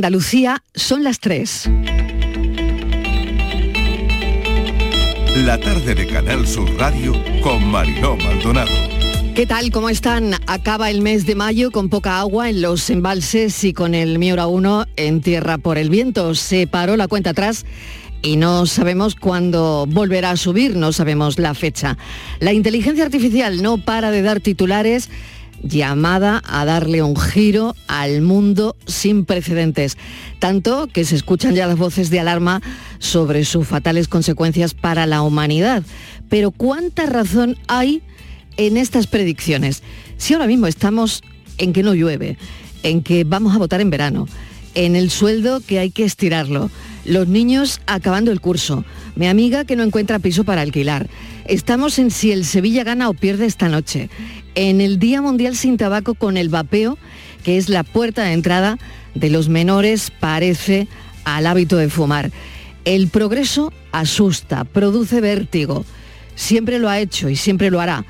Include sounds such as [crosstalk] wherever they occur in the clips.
Andalucía son las 3. La tarde de Canal Sur Radio con Mariló Maldonado. ¿Qué tal? ¿Cómo están? Acaba el mes de mayo con poca agua en los embalses y con el Miura 1 en tierra por el viento. Se paró la cuenta atrás y no sabemos cuándo volverá a subir, no sabemos la fecha. La inteligencia artificial no para de dar titulares llamada a darle un giro al mundo sin precedentes, tanto que se escuchan ya las voces de alarma sobre sus fatales consecuencias para la humanidad. Pero ¿cuánta razón hay en estas predicciones? Si ahora mismo estamos en que no llueve, en que vamos a votar en verano, en el sueldo que hay que estirarlo, los niños acabando el curso, mi amiga que no encuentra piso para alquilar, estamos en si el Sevilla gana o pierde esta noche, en el Día Mundial sin Tabaco con el vapeo, que es la puerta de entrada de los menores, parece, al hábito de fumar. El progreso asusta, produce vértigo. Siempre lo ha hecho y siempre lo hará.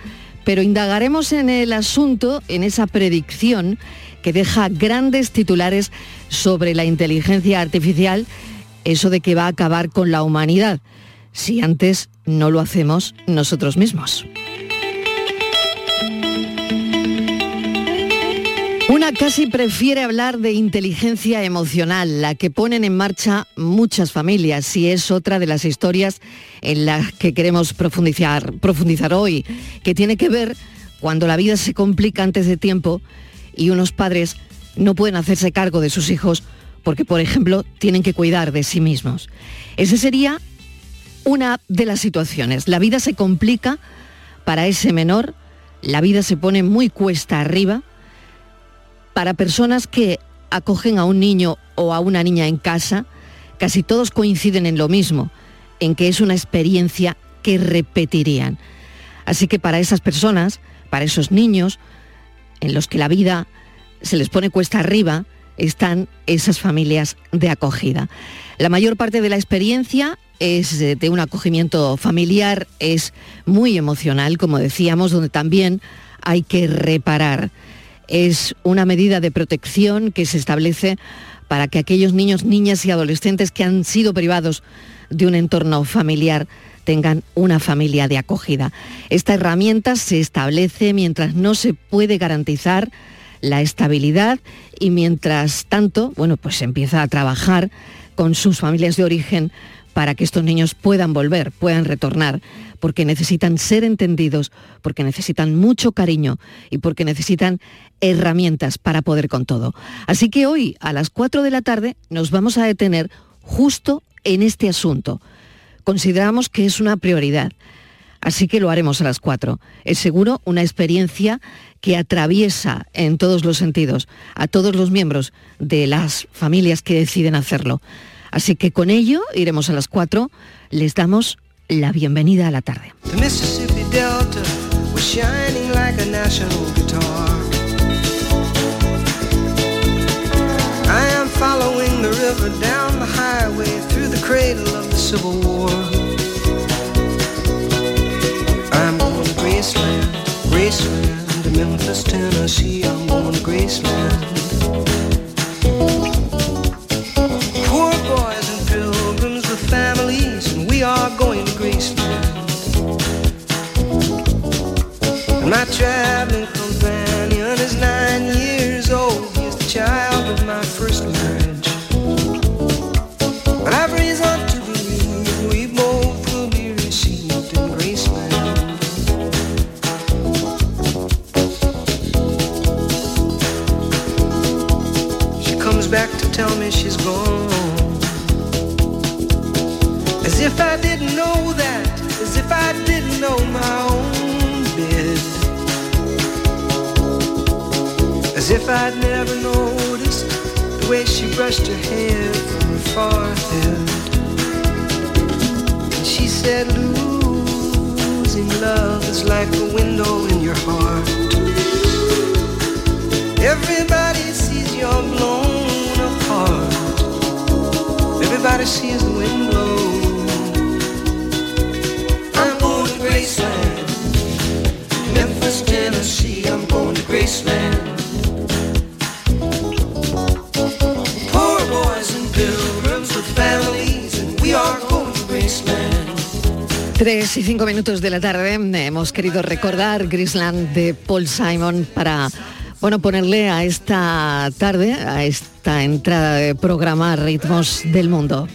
Pero indagaremos en el asunto, en esa predicción que deja grandes titulares sobre la inteligencia artificial, eso de que va a acabar con la humanidad, si antes no lo hacemos nosotros mismos. Una casi prefiere hablar de inteligencia emocional, la que ponen en marcha muchas familias, y es otra de las historias en las que queremos profundizar, profundizar hoy, que tiene que ver cuando la vida se complica antes de tiempo y unos padres no pueden hacerse cargo de sus hijos porque, por ejemplo, tienen que cuidar de sí mismos. Esa sería una de las situaciones. La vida se complica para ese menor, la vida se pone muy cuesta arriba para personas que acogen a un niño o a una niña en casa, casi todos coinciden en lo mismo, en que es una experiencia que repetirían. Así que para esas personas, para esos niños, en los que la vida se les pone cuesta arriba, están esas familias de acogida. La mayor parte de la experiencia es de un acogimiento familiar, es muy emocional, como decíamos, donde también hay que reparar es una medida de protección que se establece para que aquellos niños, niñas y adolescentes que han sido privados de un entorno familiar tengan una familia de acogida. Esta herramienta se establece mientras no se puede garantizar la estabilidad y mientras tanto, bueno, pues empieza a trabajar con sus familias de origen para que estos niños puedan volver, puedan retornar, porque necesitan ser entendidos, porque necesitan mucho cariño y porque necesitan herramientas para poder con todo. Así que hoy a las 4 de la tarde nos vamos a detener justo en este asunto. Consideramos que es una prioridad. Así que lo haremos a las 4. Es seguro una experiencia que atraviesa en todos los sentidos a todos los miembros de las familias que deciden hacerlo. Así que con ello iremos a las 4. Les damos la bienvenida a la tarde. Graceland, Memphis, Tennessee. I'm going to Graceland. 2 y 5 minutos de la tarde eh, hemos querido recordar Grisland de Paul Simon para bueno, ponerle a esta tarde, a esta entrada de programa Ritmos del Mundo.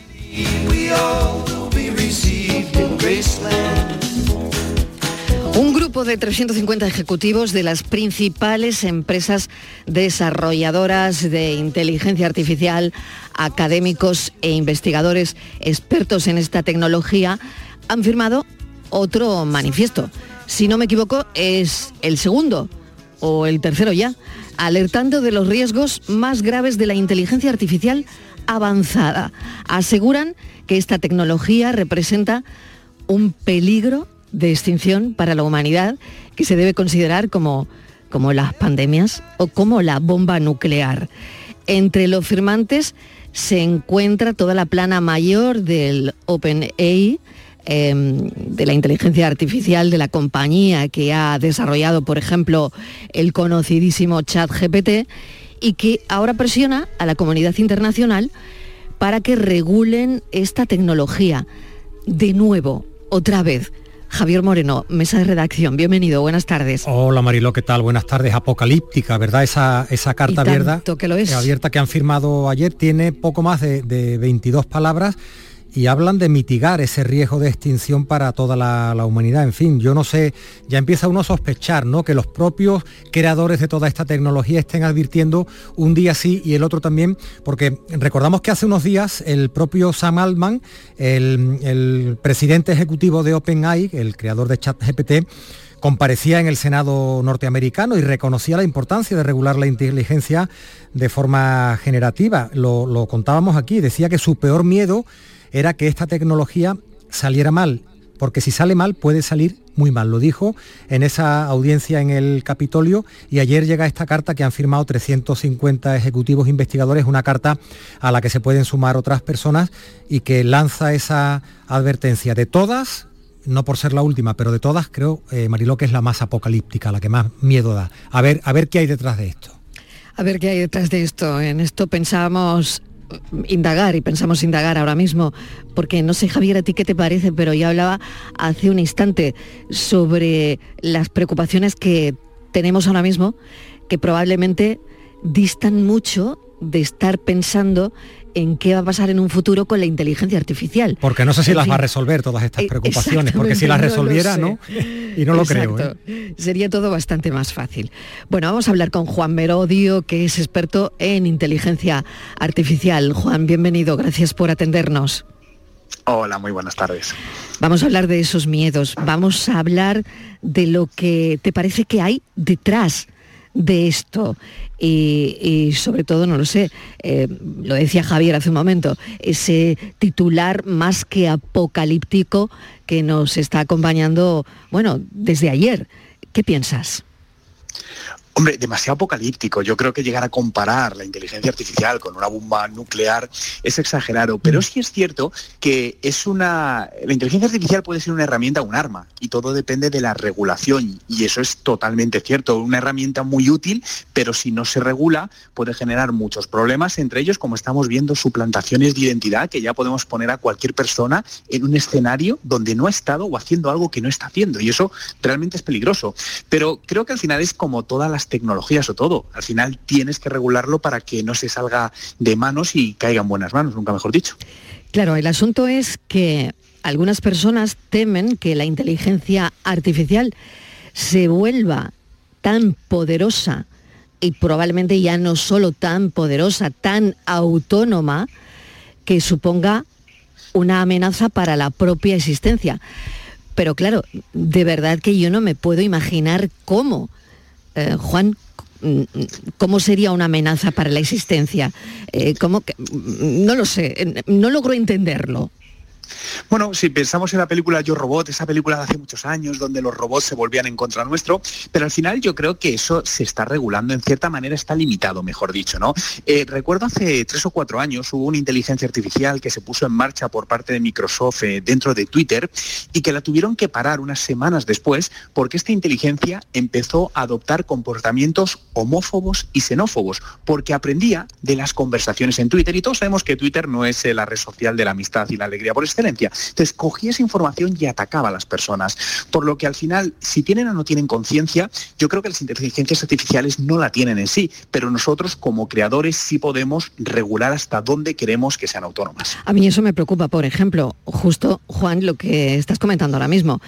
Un grupo de 350 ejecutivos de las principales empresas desarrolladoras de inteligencia artificial, académicos e investigadores expertos en esta tecnología han firmado otro manifiesto. Si no me equivoco, es el segundo o el tercero ya, alertando de los riesgos más graves de la inteligencia artificial avanzada. Aseguran que esta tecnología representa un peligro de extinción para la humanidad que se debe considerar como, como las pandemias o como la bomba nuclear. Entre los firmantes se encuentra toda la plana mayor del OpenAI, Em, de la inteligencia artificial de la compañía que ha desarrollado, por ejemplo, el conocidísimo chat GPT y que ahora presiona a la comunidad internacional para que regulen esta tecnología. De nuevo, otra vez. Javier Moreno, mesa de redacción, bienvenido, buenas tardes. Hola Marilo, ¿qué tal? Buenas tardes. Apocalíptica, ¿verdad? Esa, esa carta abierta que, lo es. abierta que han firmado ayer tiene poco más de, de 22 palabras y hablan de mitigar ese riesgo de extinción para toda la, humanidad. En fin, yo no sé, ya empieza uno a sospechar, ¿no? Que los propios creadores de toda esta tecnología estén advirtiendo un día sí y el otro también, porque recordamos que hace unos días el propio Sam Altman, el, presidente ejecutivo de OpenAI, el creador de ChatGPT, comparecía en el Senado norteamericano y reconocía la importancia de regular la inteligencia de forma generativa. Lo contábamos aquí, decía que su peor miedo era que esta tecnología saliera mal, porque si sale mal puede salir muy mal. Lo dijo en esa audiencia en el Capitolio y ayer llega esta carta que han firmado 350 ejecutivos investigadores, una carta a la que se pueden sumar otras personas y que lanza esa advertencia de todas. No por ser la última, pero de todas creo, eh, Mariló, que es la más apocalíptica, la que más miedo da. A ver, a ver qué hay detrás de esto. A ver qué hay detrás de esto. En esto pensábamos indagar y pensamos indagar ahora mismo, porque no sé Javier a ti qué te parece, pero ya hablaba hace un instante sobre las preocupaciones que tenemos ahora mismo, que probablemente distan mucho de estar pensando en qué va a pasar en un futuro con la inteligencia artificial. Porque no sé si las va a resolver todas estas eh, preocupaciones, porque si las resolviera, ¿no? Y no lo creo. ¿eh? Sería todo bastante más fácil. Bueno, vamos a hablar con Juan Merodio, que es experto en inteligencia artificial. Juan, bienvenido, gracias por atendernos. Hola, muy buenas tardes. Vamos a hablar de esos miedos, vamos a hablar de lo que te parece que hay detrás de esto y, sobre todo, no lo sé, eh, lo decía Javier hace un momento, ese titular más que apocalíptico que nos está acompañando, bueno, desde ayer. ¿Qué piensas? Hombre, demasiado apocalíptico. Yo creo que llegar a comparar la inteligencia artificial con una bomba nuclear es exagerado, pero mm. sí es cierto que es una la inteligencia artificial puede ser una herramienta o un arma y todo depende de la regulación y eso es totalmente cierto, una herramienta muy útil, pero si no se regula puede generar muchos problemas, entre ellos como estamos viendo suplantaciones de identidad que ya podemos poner a cualquier persona en un escenario donde no ha estado o haciendo algo que no está haciendo y eso realmente es peligroso. Pero creo que al final es como todas las tecnologías o todo. Al final tienes que regularlo para que no se salga de manos y caiga en buenas manos, nunca mejor dicho. Claro, el asunto es que algunas personas temen que la inteligencia artificial se vuelva tan poderosa y probablemente ya no solo tan poderosa, tan autónoma, que suponga una amenaza para la propia existencia. Pero claro, de verdad que yo no me puedo imaginar cómo eh, Juan, mm, ¿cómo sería una amenaza para la existencia? Eh, ¿cómo que, mm, no lo sé, no logro entenderlo. Bueno, si pensamos en la película Yo Robot, esa película de hace muchos años donde los robots se volvían en contra nuestro, pero al final yo creo que eso se está regulando, en cierta manera está limitado, mejor dicho, ¿no? Eh, recuerdo hace tres o cuatro años hubo una inteligencia artificial que se puso en marcha por parte de Microsoft eh, dentro de Twitter y que la tuvieron que parar unas semanas después porque esta inteligencia empezó a adoptar comportamientos homófobos y xenófobos, porque aprendía de las conversaciones en Twitter y todos sabemos que Twitter no es eh, la red social de la amistad y la alegría por excelencia. Entonces cogía esa información y atacaba a las personas. Por lo que al final, si tienen o no tienen conciencia, yo creo que las inteligencias artificiales no la tienen en sí, pero nosotros como creadores sí podemos regular hasta dónde queremos que sean autónomas. A mí eso me preocupa, por ejemplo, justo Juan, lo que estás comentando ahora mismo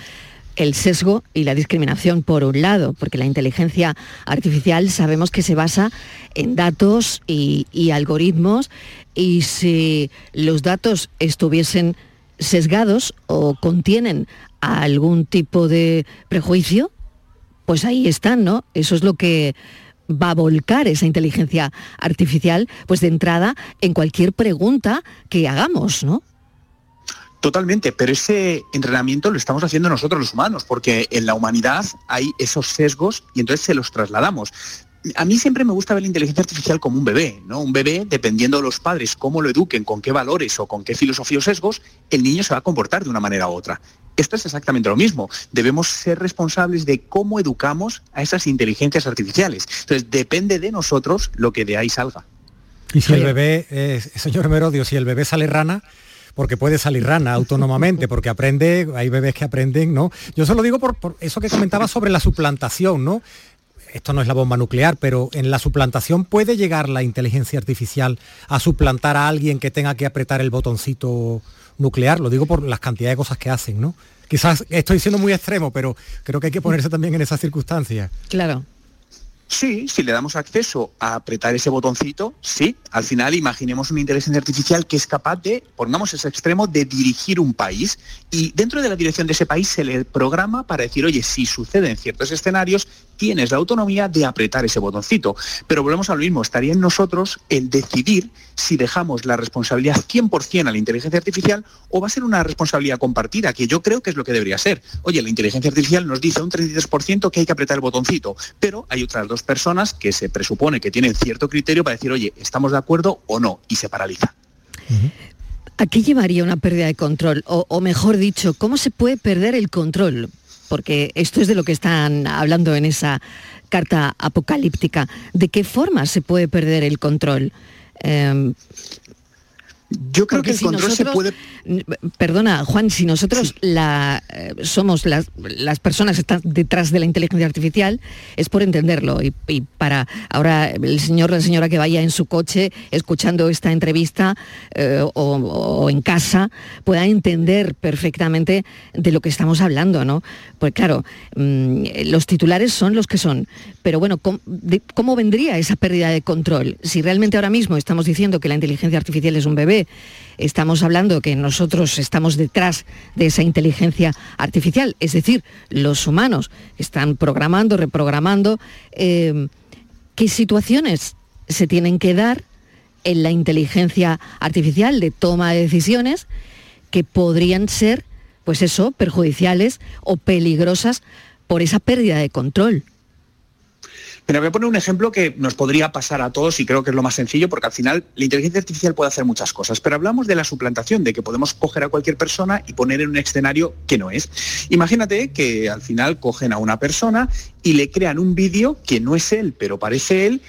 el sesgo y la discriminación por un lado, porque la inteligencia artificial sabemos que se basa en datos y, algoritmos y si los datos estuviesen sesgados o contienen algún tipo de prejuicio, pues ahí están, ¿no? Eso es lo que va a volcar esa inteligencia artificial, pues de entrada en cualquier pregunta que hagamos, ¿no? Totalmente, pero ese entrenamiento lo estamos haciendo nosotros los humanos, porque en la humanidad hay esos sesgos y entonces se los trasladamos. A mí siempre me gusta ver la inteligencia artificial como un bebé, ¿no? Un bebé, dependiendo de los padres, cómo lo eduquen, con qué valores o con qué filosofía o sesgos, el niño se va a comportar de una manera u otra. Esto es exactamente lo mismo. Debemos ser responsables de cómo educamos a esas inteligencias artificiales. Entonces, depende de nosotros lo que de ahí salga. Y si el bebé, eh, señor Merodio, si el bebé sale rana, porque puede salir rana autónomamente, [laughs] porque aprende, hay bebés que aprenden, ¿no? Yo se lo digo por, eso que comentaba sobre la suplantación, ¿no? Esto no es la bomba nuclear, pero en la suplantación puede llegar la inteligencia artificial a suplantar a alguien que tenga que apretar el botoncito nuclear, lo digo por las cantidades de cosas que hacen, ¿no? Quizás estoy siendo muy extremo, pero creo que hay que ponerse también en esas circunstancias. Claro. Sí, si le damos acceso a apretar ese botoncito, sí. Al final imaginemos una inteligencia artificial que es capaz de, pongamos ese extremo, de dirigir un país y dentro de la dirección de ese país se le programa para decir, oye, si sucede en ciertos escenarios, tienes la autonomía de apretar ese botoncito. Pero volvemos a lo mismo, estaría en nosotros el decidir si dejamos la responsabilidad 100% a la inteligencia artificial o va a ser una responsabilidad compartida, que yo creo que es lo que debería ser. Oye, la inteligencia artificial nos dice un 33% que hay que apretar el botoncito, pero hay otras dos personas que se presupone que tienen cierto criterio para decir, oye, ¿estamos de acuerdo o no? Y se paraliza. ¿A qué llevaría una pérdida de control? o mejor dicho, ¿cómo se puede perder el control? Porque esto es de lo que están hablando en esa carta apocalíptica. ¿De qué forma se puede perder el control? Em, yo creo que el control se puede... Perdona, Juan, si nosotros la, eh, somos las, personas que están detrás de la inteligencia artificial, es por entenderlo. Y, para ahora el señor la señora que vaya en su coche escuchando esta entrevista eh, o, en casa pueda entender perfectamente de lo que estamos hablando, ¿no? Pues claro, mm, los titulares son los que son. Pero bueno, ¿cómo vendría esa pérdida de control? Si realmente ahora mismo estamos diciendo que la inteligencia artificial es un bebé, estamos hablando que nosotros estamos detrás de esa inteligencia artificial, es decir, los humanos están programando, reprogramando, eh, qué situaciones se tienen que dar en la inteligencia artificial de toma de decisiones que podrían ser, pues eso, perjudiciales o peligrosas por esa pérdida de control. Pero voy a poner un ejemplo que nos podría pasar a todos y creo que es lo más sencillo porque al final la inteligencia artificial puede hacer muchas cosas, pero hablamos de la suplantación, de que podemos coger a cualquier persona y poner en un escenario que no es. Imagínate que al final cogen a una persona y le crean un vídeo que no es él, pero parece él,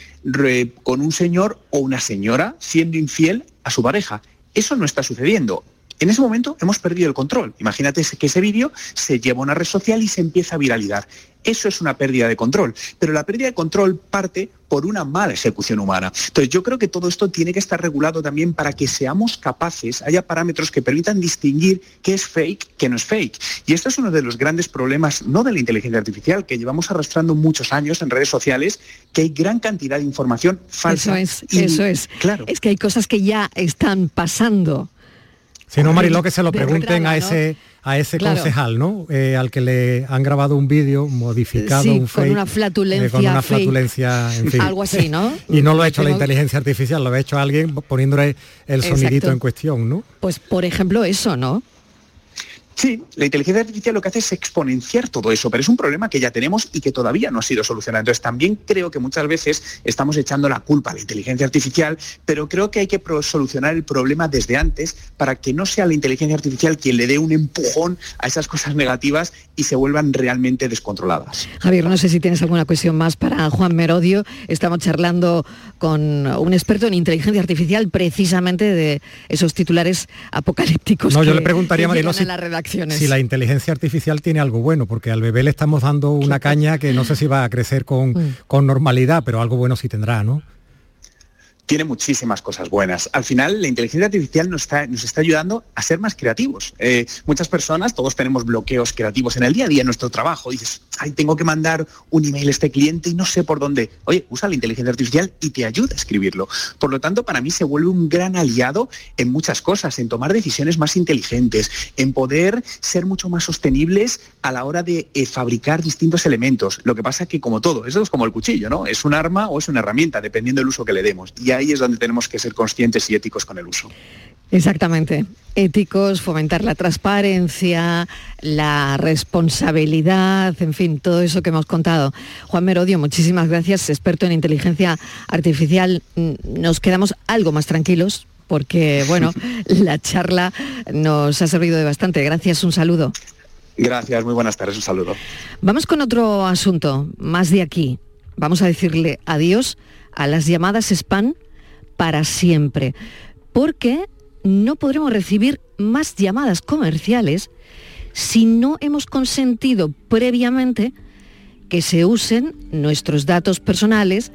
con un señor o una señora siendo infiel a su pareja. Eso no está sucediendo. En ese momento hemos perdido el control. Imagínate que ese vídeo se lleva a una red social y se empieza a viralizar. Eso es una pérdida de control. Pero la pérdida de control parte por una mala ejecución humana. Entonces yo creo que todo esto tiene que estar regulado también para que seamos capaces, haya parámetros que permitan distinguir qué es fake, qué no es fake. Y esto es uno de los grandes problemas, no de la inteligencia artificial, que llevamos arrastrando muchos años en redes sociales, que hay gran cantidad de información falsa. Eso es, eso es. Claro. Es que hay cosas que ya están pasando si no, Mariló, que se lo pregunten a ese a ese concejal, ¿no? Eh, al que le han grabado un vídeo modificado, un fake, con una flatulencia, eh, con una flatulencia, en [laughs] fin. algo así, ¿no? [laughs] y no lo ha hecho la inteligencia artificial, lo ha hecho alguien poniéndole el sonidito en cuestión, ¿no? Pues por ejemplo eso, ¿no? Sí, la inteligencia artificial lo que hace es exponenciar todo eso, pero es un problema que ya tenemos y que todavía no ha sido solucionado. Entonces también creo que muchas veces estamos echando la culpa a la inteligencia artificial, pero creo que hay que solucionar el problema desde antes para que no sea la inteligencia artificial quien le dé un empujón a esas cosas negativas y se vuelvan realmente descontroladas. Javier, no sé si tienes alguna cuestión más para Juan Merodio. Estamos charlando con un experto en inteligencia artificial precisamente de esos titulares apocalípticos. No, yo le preguntaría a la redacción si la inteligencia artificial tiene algo bueno, porque al bebé le estamos dando una caña que no sé si va a crecer con, mm. con normalidad, pero algo bueno sí tendrá, ¿no? Tiene muchísimas cosas buenas. Al final, la inteligencia artificial nos está, nos está ayudando a ser más creativos. Eh, muchas personas, todos tenemos bloqueos creativos en el día a día en nuestro trabajo. Dices, ay, tengo que mandar un email a este cliente y no sé por dónde. Oye, usa la inteligencia artificial y te ayuda a escribirlo. Por lo tanto, para mí se vuelve un gran aliado en muchas cosas, en tomar decisiones más inteligentes, en poder ser mucho más sostenibles a la hora de eh, fabricar distintos elementos. Lo que pasa es que, como todo, eso es como el cuchillo, ¿no? Es un arma o es una herramienta, dependiendo del uso que le demos. Ahí es donde tenemos que ser conscientes y éticos con el uso. Exactamente. Éticos, fomentar la transparencia, la responsabilidad, en fin, todo eso que hemos contado. Juan Merodio, muchísimas gracias, experto en inteligencia artificial. Nos quedamos algo más tranquilos porque, bueno, [laughs] la charla nos ha servido de bastante. Gracias, un saludo. Gracias, muy buenas tardes, un saludo. Vamos con otro asunto, más de aquí. Vamos a decirle adiós a las llamadas spam para siempre, porque no podremos recibir más llamadas comerciales si no hemos consentido previamente que se usen nuestros datos personales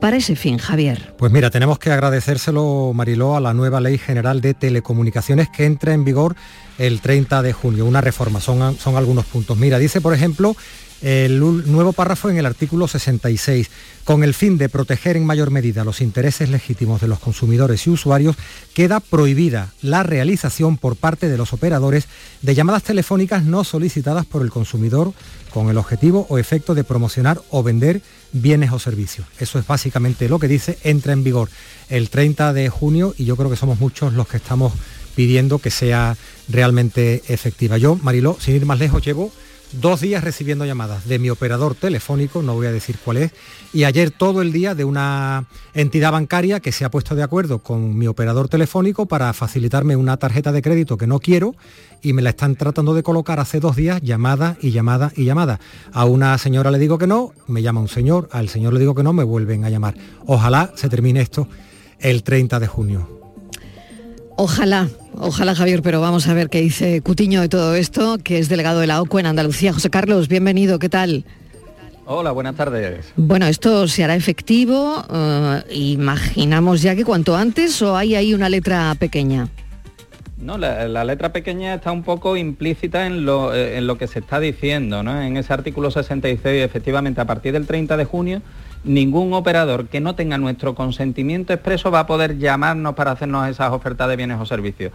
para ese fin, Javier? Pues mira, tenemos que agradecérselo, Mariló, a la nueva Ley General de Telecomunicaciones que entra en vigor el 30 de junio. Una reforma, son, algunos puntos. Mira, dice, por ejemplo, el nuevo párrafo en el artículo 66. Con el fin de proteger en mayor medida los intereses legítimos de los consumidores y usuarios, queda prohibida la realización por parte de los operadores de llamadas telefónicas no solicitadas por el consumidor con el objetivo o efecto de promocionar o vender bienes o servicios. Eso es básicamente lo que dice, entra en vigor el 30 de junio y yo creo que somos muchos los que estamos pidiendo que sea realmente efectiva. Yo, Mariló, sin ir más lejos, llevo dos días recibiendo llamadas de mi operador telefónico, no voy a decir cuál es, y ayer todo el día de una entidad bancaria que se ha puesto de acuerdo con mi operador telefónico para facilitarme una tarjeta de crédito que no quiero y me la están tratando de colocar hace dos días llamada y llamada y llamada. A una señora le digo que no, me llama un señor, al señor le digo que no, me vuelven a llamar. Ojalá se termine esto el 30 de junio. Ojalá, ojalá Javier, pero vamos a ver qué dice Cutiño de todo esto, que es delegado de la OCU en Andalucía. José Carlos, bienvenido, ¿qué tal? Hola, buenas tardes. Bueno, esto se hará efectivo, eh, imaginamos ya que cuanto antes o hay ahí una letra pequeña. No, la, letra pequeña está un poco implícita en lo, eh, en lo que se está diciendo, ¿no? En ese artículo 66, efectivamente, a partir del 30 de junio ningún operador que no tenga nuestro consentimiento expreso va a poder llamarnos para hacernos esas ofertas de bienes o servicios.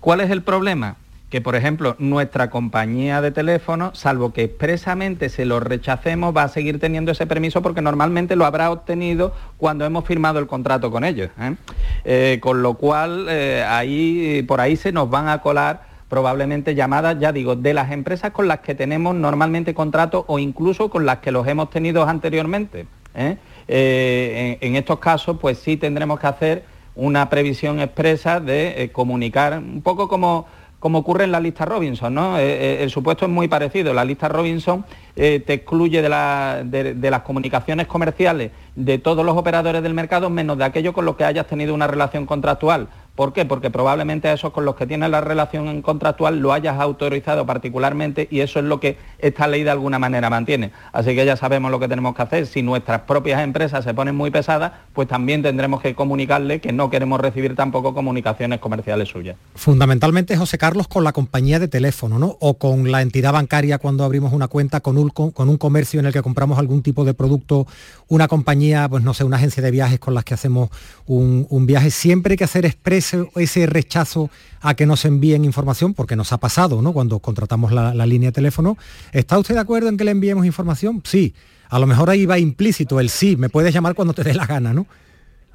¿Cuál es el problema? que, por ejemplo, nuestra compañía de teléfono, salvo que expresamente se lo rechacemos, va a seguir teniendo ese permiso porque normalmente lo habrá obtenido cuando hemos firmado el contrato con ellos. ¿eh? Eh, con lo cual, eh, ahí, por ahí se nos van a colar probablemente llamadas, ya digo, de las empresas con las que tenemos normalmente contrato o incluso con las que los hemos tenido anteriormente. ¿Eh? Eh, en, estos casos, pues sí tendremos que hacer una previsión expresa de eh, comunicar, un poco como, como ocurre en la lista Robinson, ¿no? el supuesto es muy parecido. La lista Robinson te excluye de, de, las comunicaciones comerciales de todos los operadores del mercado, menos de aquellos con los que hayas tenido una relación contractual. ¿Por qué? Porque probablemente a esos con los que tienes la relación contractual lo hayas autorizado particularmente y eso es lo que esta ley de alguna manera mantiene. Así que ya sabemos lo que tenemos que hacer. Si nuestras propias empresas se ponen muy pesadas, pues también tendremos que comunicarle que no queremos recibir tampoco comunicaciones comerciales suyas. Fundamentalmente, José Carlos, con la compañía de teléfono, ¿no? O con la entidad bancaria cuando abrimos una cuenta, con un, con un comercio en el que compramos algún tipo de producto, una compañía, pues no sé, una agencia de viajes con las que hacemos un, un viaje. Siempre hay que hacer expreso ese, rechazo a que nos envíen información, porque nos ha pasado, ¿no? Cuando contratamos la, línea de teléfono. ¿Está usted de acuerdo en que le enviemos información? Sí. A lo mejor ahí va implícito el sí, me puedes llamar cuando te dé la gana, ¿no?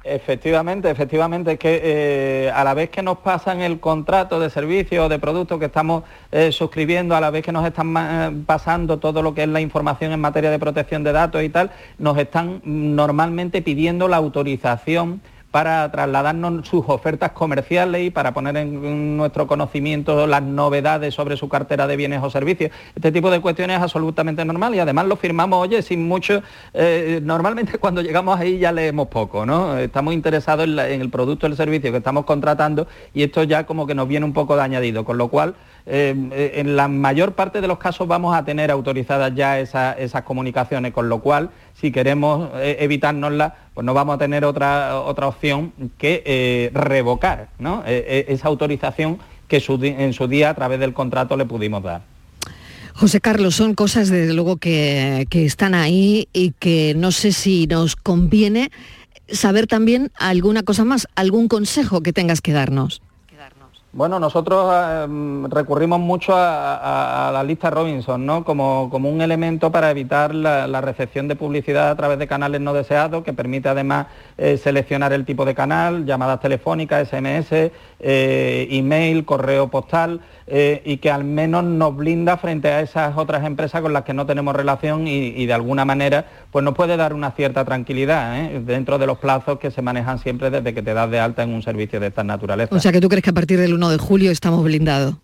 Efectivamente, efectivamente, es que eh, a la vez que nos pasan el contrato de servicio o de producto que estamos eh, suscribiendo, a la vez que nos están eh, pasando todo lo que es la información en materia de protección de datos y tal, nos están normalmente pidiendo la autorización para trasladarnos sus ofertas comerciales y para poner en nuestro conocimiento las novedades sobre su cartera de bienes o servicios. Este tipo de cuestiones es absolutamente normal y además lo firmamos, oye, sin mucho, eh, normalmente [laughs] cuando llegamos ahí ya leemos poco, ¿no? Estamos interesados en, en el producto o el servicio que estamos contratando y esto ya como que nos viene un poco de añadido, con lo cual eh, en la mayor parte de los casos vamos a tener autorizadas ya esas comunicaciones, con lo cual si queremos eh, evitárnoslas, pues no vamos a tener otra, otra opción que eh, revocar esa autorización que en su día a través del contrato le pudimos dar. José Carlos, son cosas desde luego que están ahí y que no sé si nos conviene saber también alguna cosa más, algún consejo que tengas que darnos. Bueno, nosotros em, recurrimos mucho a, la lista Robinson, ¿no? Como, un elemento para evitar la, recepción de publicidad a través de canales no deseados, que permite además eh, seleccionar el tipo de canal, llamadas telefónicas, SMS, eh, email, correo postal. Eh, y que al menos nos blinda frente a esas otras empresas con las que no tenemos relación y, de alguna manera pues nos puede dar una cierta tranquilidad dentro de los plazos que se manejan siempre desde que te das de alta en un servicio de estas naturalezas. O sea que tú crees que a partir del 1 de julio estamos blindados.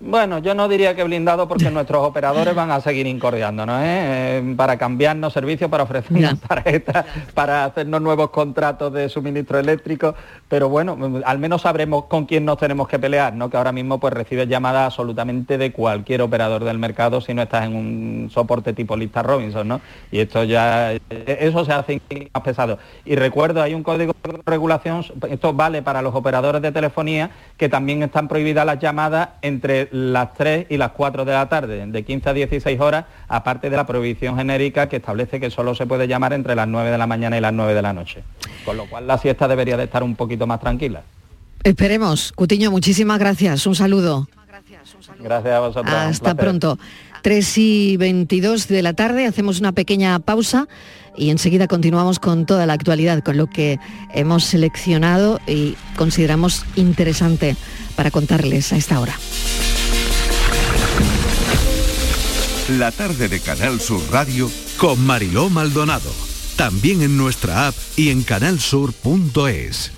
Bueno, yo no diría que blindado porque nuestros operadores van a seguir incordiándonos, ¿eh? ¿eh? para cambiarnos servicios, para ofrecernos tarjetas, para hacernos nuevos contratos de suministro eléctrico, pero bueno, al menos sabremos con quién nos tenemos que pelear, ¿no? Que ahora mismo pues recibes llamadas absolutamente de cualquier operador del mercado si no estás en un soporte tipo lista Robinson, ¿no? Y esto ya, eso se hace más pesado. Y recuerdo, hay un código de regulación, esto vale para los operadores de telefonía, que también están prohibidas las llamadas entre las 3 y las 4 de la tarde, de 15 a 16 horas, aparte de la prohibición genérica que establece que solo se puede llamar entre las 9 de la mañana y las 9 de la noche. Con lo cual la siesta debería de estar un poquito más tranquila. Esperemos. Cutiño, muchísimas gracias. Un saludo. Gracias a vosotros. Hasta pronto. 3 y 22 de la tarde, hacemos una pequeña pausa y enseguida continuamos con toda la actualidad, con lo que hemos seleccionado y consideramos interesante para contarles a esta hora. La tarde de Canal Sur Radio con Mariló Maldonado. También en nuestra app y en canalsur.es.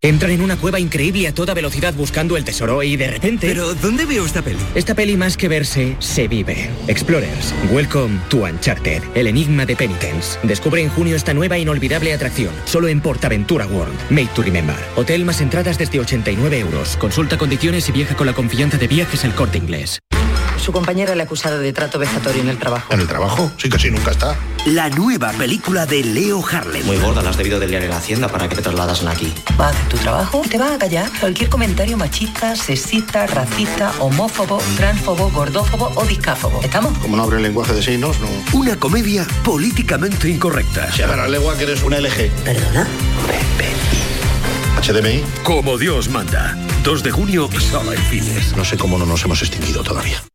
Entran en una cueva increíble a toda velocidad buscando el tesoro y de repente... ¿Pero dónde veo esta peli? Esta peli más que verse, se vive. Explorers, Welcome to Uncharted, el enigma de Penitence. Descubre en junio esta nueva inolvidable atracción, solo en Portaventura World. Made to Remember. Hotel más entradas desde 89 euros. Consulta condiciones y viaja con la confianza de viajes El Corte Inglés. Su compañera le ha acusado de trato vejatorio en el trabajo. ¿En el trabajo? Sí, casi nunca está. La nueva película de Leo Harlem. Muy gorda, la has debido del diario en la Hacienda para que te trasladas aquí. Va a hacer tu trabajo te va a callar cualquier comentario machista, sexista, racista, homófobo, transfobo, gordófobo o discáfobo. ¿Estamos? Como no abre el lenguaje de signos, no. Una comedia políticamente incorrecta. Se la legua que eres un LG. ¿Perdona? HDMI. Como Dios manda. 2 de junio, solo en cines. No sé cómo no nos hemos extinguido todavía.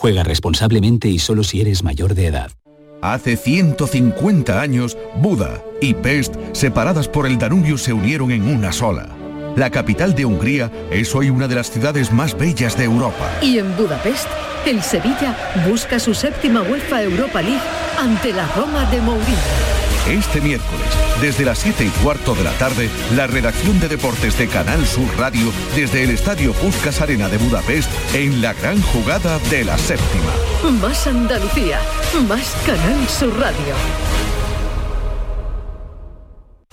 Juega responsablemente y solo si eres mayor de edad. Hace 150 años, Buda y Pest, separadas por el Danubio, se unieron en una sola. La capital de Hungría es hoy una de las ciudades más bellas de Europa. Y en Budapest, el Sevilla busca su séptima UEFA Europa League ante la Roma de Mourinho. Este miércoles, desde las 7 y cuarto de la tarde, la redacción de deportes de Canal Sur Radio desde el Estadio Puskas Arena de Budapest en la gran jugada de la séptima. Más Andalucía, más Canal Sur Radio.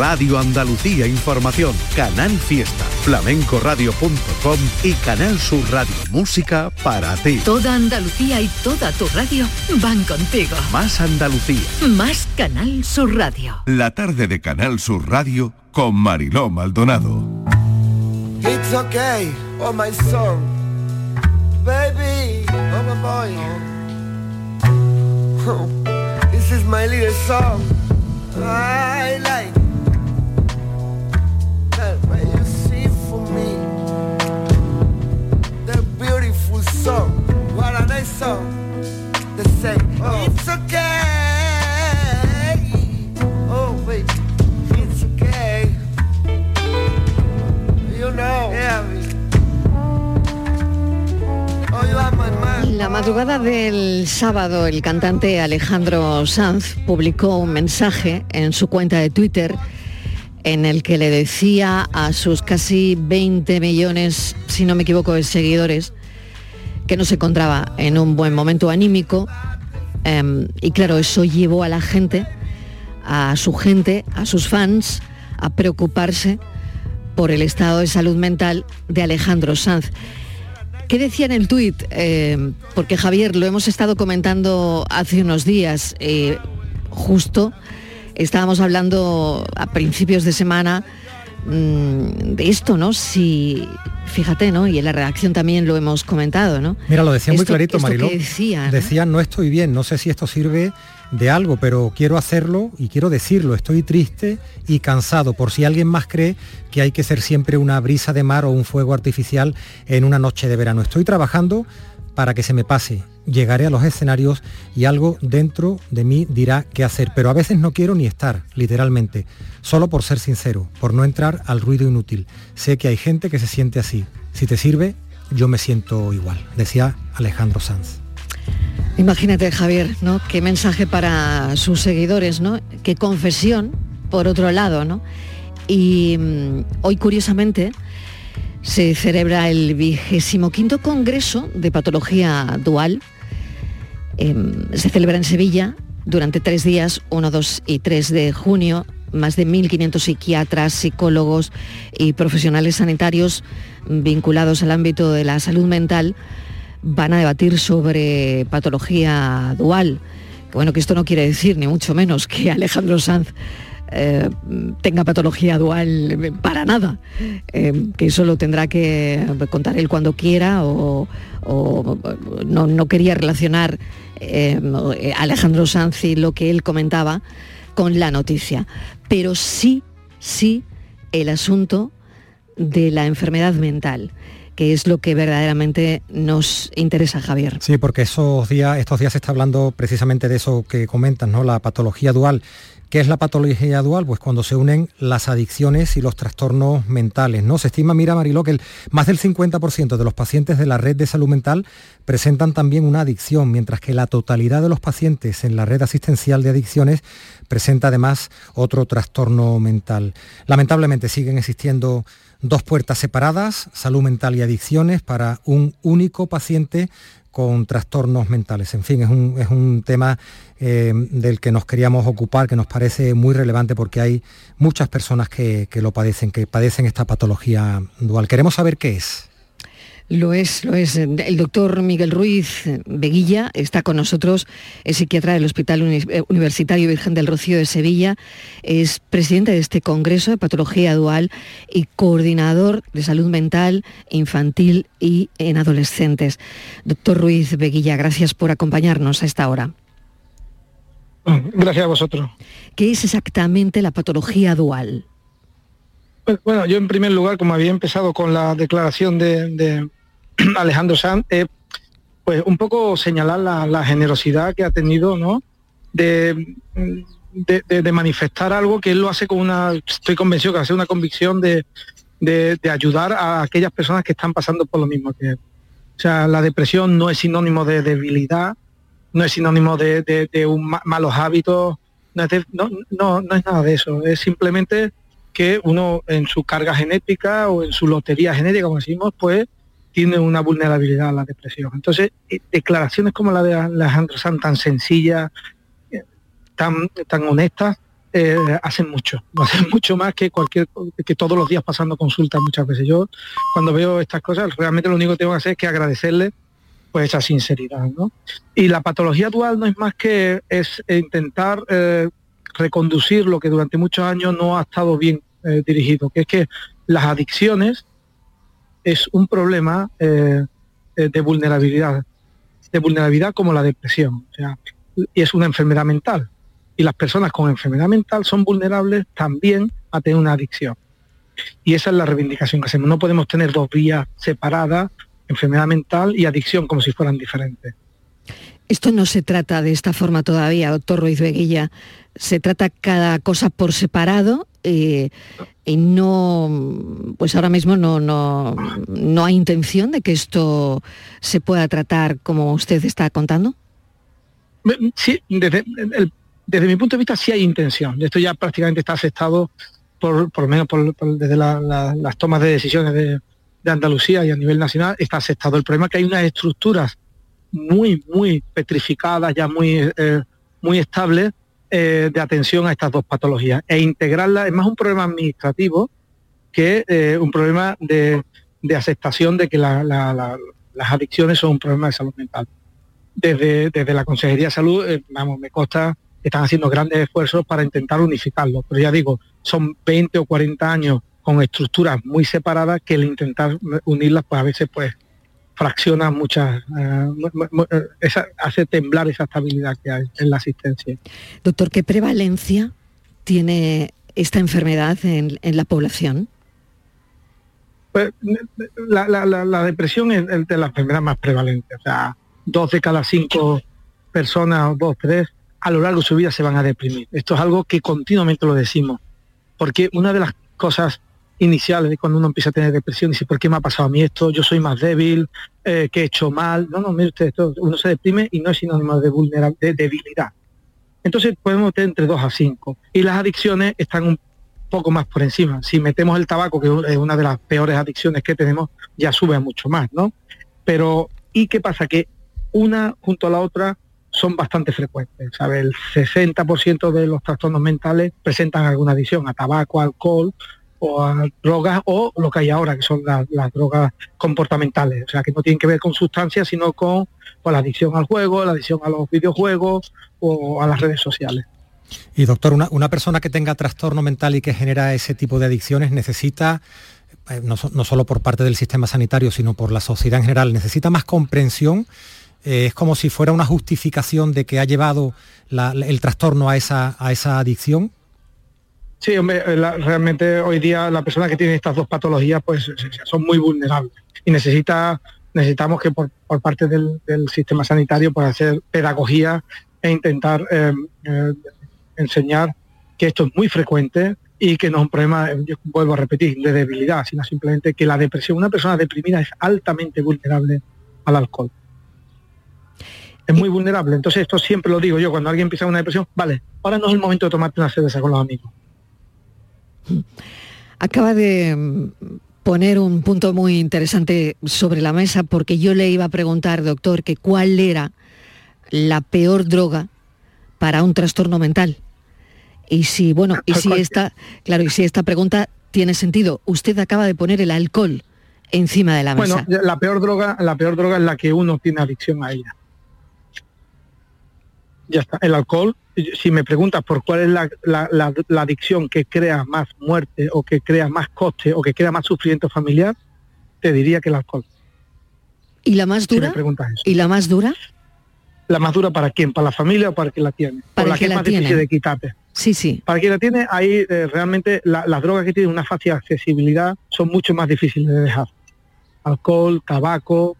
Radio Andalucía Información, Canal Fiesta, flamencoradio.com y Canal Sur Radio Música para ti. Toda Andalucía y toda tu radio van contigo. Más Andalucía. Más Canal Sur Radio. La tarde de Canal Sur Radio con Mariló Maldonado. It's okay, oh my son. Baby, oh my boy. [laughs] This is my little song. I like. Song. What a nice song. They say, oh. it's okay. Oh, baby, it's okay. You know, yeah. Oh, you are my man. La madrugada del sábado, el cantante Alejandro Sanz publicó un mensaje en su cuenta de Twitter en el que le decía a sus casi 20 millones, si no me equivoco, de seguidores, que no se encontraba en un buen momento anímico. em, y claro, eso llevó a la gente, a su gente, a sus fans, a preocuparse por el estado de salud mental de Alejandro Sanz. ¿Qué decía en el tuit? Eh, porque Javier, lo hemos estado comentando hace unos días, eh, justo estábamos hablando a principios de semana de esto, ¿no? Si, fíjate, ¿no? Y en la redacción también lo hemos comentado, ¿no? Mira, lo decía muy clarito, Mariló. decía, ¿no? Decía, no estoy bien, no sé si esto sirve de algo, pero quiero hacerlo y quiero decirlo. Estoy triste y cansado, por si alguien más cree que hay que ser siempre una brisa de mar o un fuego artificial en una noche de verano. Estoy trabajando para que se me pase. Llegaré a los escenarios y algo dentro de mí dirá qué hacer, pero a veces no quiero ni estar, literalmente, solo por ser sincero, por no entrar al ruido inútil. Sé que hay gente que se siente así. Si te sirve, yo me siento igual, decía Alejandro Sanz. Imagínate, Javier, ¿no? Qué mensaje para sus seguidores, ¿no? Qué confesión, por otro lado, ¿no? Y mm, hoy, curiosamente, se celebra el vigésimo quinto Congreso de Patología Dual. Em, se celebra en Sevilla durante tres días, 1, 2 y 3 de junio. Más de 1.500 psiquiatras, psicólogos y profesionales sanitarios vinculados al ámbito de la salud mental van a debatir sobre patología dual. Bueno, que esto no quiere decir, ni mucho menos, que Alejandro Sanz eh, tenga patología dual para nada. Eh, que eso lo tendrá que contar él cuando quiera o, no, quería relacionar eh, Alejandro Sanz lo que él comentaba con la noticia. Pero sí, sí, el asunto de la enfermedad mental que es lo que verdaderamente nos interesa, Javier. Sí, porque esos días, estos días se está hablando precisamente de eso que comentas, ¿no? La patología dual. ¿Qué es la patología dual? Pues cuando se unen las adicciones y los trastornos mentales, ¿no? Se estima, mira Mariló, que más del 50% de los pacientes de la red de salud mental presentan también una adicción, mientras que la totalidad de los pacientes en la red asistencial de adicciones presenta además otro trastorno mental. Lamentablemente siguen existiendo dos puertas separadas, salud mental y adicciones, para un único paciente con trastornos mentales. En fin, es un, es un tema eh, del que nos queríamos ocupar, que nos parece muy relevante porque hay muchas personas que, que lo padecen, que padecen esta patología dual. Queremos saber qué es. Lo es, lo es. El doctor Miguel Ruiz Veguilla está con nosotros, es psiquiatra del Hospital eh, Universitario Virgen del Rocío de Sevilla, es presidente de este Congreso de Patología Dual y coordinador de salud mental infantil y en adolescentes. Doctor Ruiz Veguilla, gracias por acompañarnos a esta hora. Gracias a vosotros. ¿Qué es exactamente la patología dual? Pues, Bueno, yo en primer lugar, como había empezado con la declaración de, de- [clears throat] Alejandro Sanz, es pues un poco señalar la, generosidad que ha tenido, ¿no? De, manifestar algo que él lo hace con una, estoy convencido que hace una convicción de, de, ayudar a aquellas personas que están pasando por lo mismo que él. O sea, la depresión no es sinónimo de debilidad, no es sinónimo de, un malos hábitos, no es, no, no, es nada de eso, es simplemente que uno en su carga genética o en su lotería genética, como decimos, pues tiene una vulnerabilidad a la depresión. Entonces, eh, declaraciones como la de Alejandro San, tan sencillas, eh, tan, tan honestas, eh, hacen mucho, [laughs] hacen mucho más que cualquier que todos los días pasando consultas muchas veces. Yo cuando veo estas cosas, realmente lo único que tengo que hacer es que agradecerle pues esa sinceridad. ¿no? Y la patología dual no es más que es intentar reconducir lo que durante muchos años no ha estado bien dirigido, que es que las adicciones es un problema eh, de vulnerabilidad, de vulnerabilidad como la depresión. O es una enfermedad mental. Y las personas con enfermedad mental son vulnerables también a tener una adicción. Y esa es la reivindicación que hacemos. No podemos tener dos vías separadas, enfermedad mental y adicción, como si fueran diferentes. Esto no se trata de esta forma todavía, doctor Ruiz Veguilla. Se trata cada cosa por separado eh, y no, pues ahora mismo no, no, no hay intención de que esto se pueda tratar como usted está contando. Sí, desde, mi punto de vista sí hay intención. Esto ya prácticamente está aceptado por, por lo menos desde las tomas de decisiones de, Andalucía y a nivel nacional está aceptado. El problema es que hay unas estructuras muy, muy petrificadas, ya muy, eh, muy estables, eh, de atención a estas dos patologías e integrarla es más un problema administrativo que eh, un problema de, aceptación de que las adicciones son un problema de salud mental. Desde, desde la Consejería de Salud, eh, vamos, me consta que están haciendo grandes esfuerzos para intentar unificarlo, pero ya digo, son 20 o 40 años con estructuras muy separadas que el intentar unirlas pues a veces pues fracciona muchas, eh, hace temblar esa estabilidad que hay en la asistencia. Doctor, ¿qué prevalencia tiene esta enfermedad en, la población? Pues, la, depresión es de la enfermedad más prevalente, o sea, dos de cada cinco personas, o dos, tres, a lo largo de su vida se van a deprimir. Esto es algo que continuamente lo decimos, porque una de las cosas iniciales cuando uno empieza a tener depresión, dice, ¿por qué me ha pasado a mí esto? Yo soy más débil, eh, que he hecho mal. No, no, mire usted, esto, uno se deprime y no es sinónimo de, de debilidad. Entonces podemos tener entre 2 a 5. Y las adicciones están un poco más por encima. Si metemos el tabaco, que es una de las peores adicciones que tenemos, ya sube mucho más, ¿no? Pero, ¿y qué pasa? Que una junto a la otra son bastante frecuentes. ¿sabe? El 60% de los trastornos mentales presentan alguna adicción a tabaco, alcohol o a drogas o lo que hay ahora, que son las, drogas comportamentales, o sea, que no tienen que ver con sustancias, sino con, la adicción al juego, la adicción a los videojuegos o a las redes sociales. Y doctor, una, persona que tenga trastorno mental y que genera ese tipo de adicciones necesita, eh, no, solo por parte del sistema sanitario, sino por la sociedad en general, necesita más comprensión. Eh, es como si fuera una justificación de que ha llevado el trastorno a esa, a esa adicción. Sí, hombre, eh, realmente hoy día la persona que tiene estas dos patologías pues son muy vulnerables y necesita necesitamos que por, parte del, sistema sanitario pues hacer pedagogía e intentar eh, eh, enseñar que esto es muy frecuente y que no es un problema, yo vuelvo a repetir, de debilidad, sino simplemente que la depresión, una persona deprimida es altamente vulnerable al alcohol. Es muy vulnerable. Entonces esto siempre lo digo yo, cuando alguien empieza una depresión, vale, ahora no es el momento de tomarte una cerveza con los amigos Acaba de mm, poner un punto muy interesante sobre la mesa porque yo le iba a preguntar, doctor, que cuál era la peor droga para un trastorno mental. Y si, bueno, y si esta, claro, y si esta pregunta tiene sentido, usted acaba de poner el alcohol encima de la mesa. Bueno, la peor droga, la peor droga es la que uno tiene adicción a ella. Ya está, el alcohol si me preguntas por cuál es la, adicción que crea más muerte o que crea más coste o que crea más sufrimiento familiar, te diría que el alcohol. ¿Y la más dura? ¿Y la más dura? ¿La más dura para quién? ¿Para la familia o para quien la tiene? Para la que, es más difícil de quitarte. Sí, sí. Para quien la tiene, ahí eh, realmente las drogas que tienen una fácil accesibilidad son mucho más difíciles de dejar. alcohol, tabaco,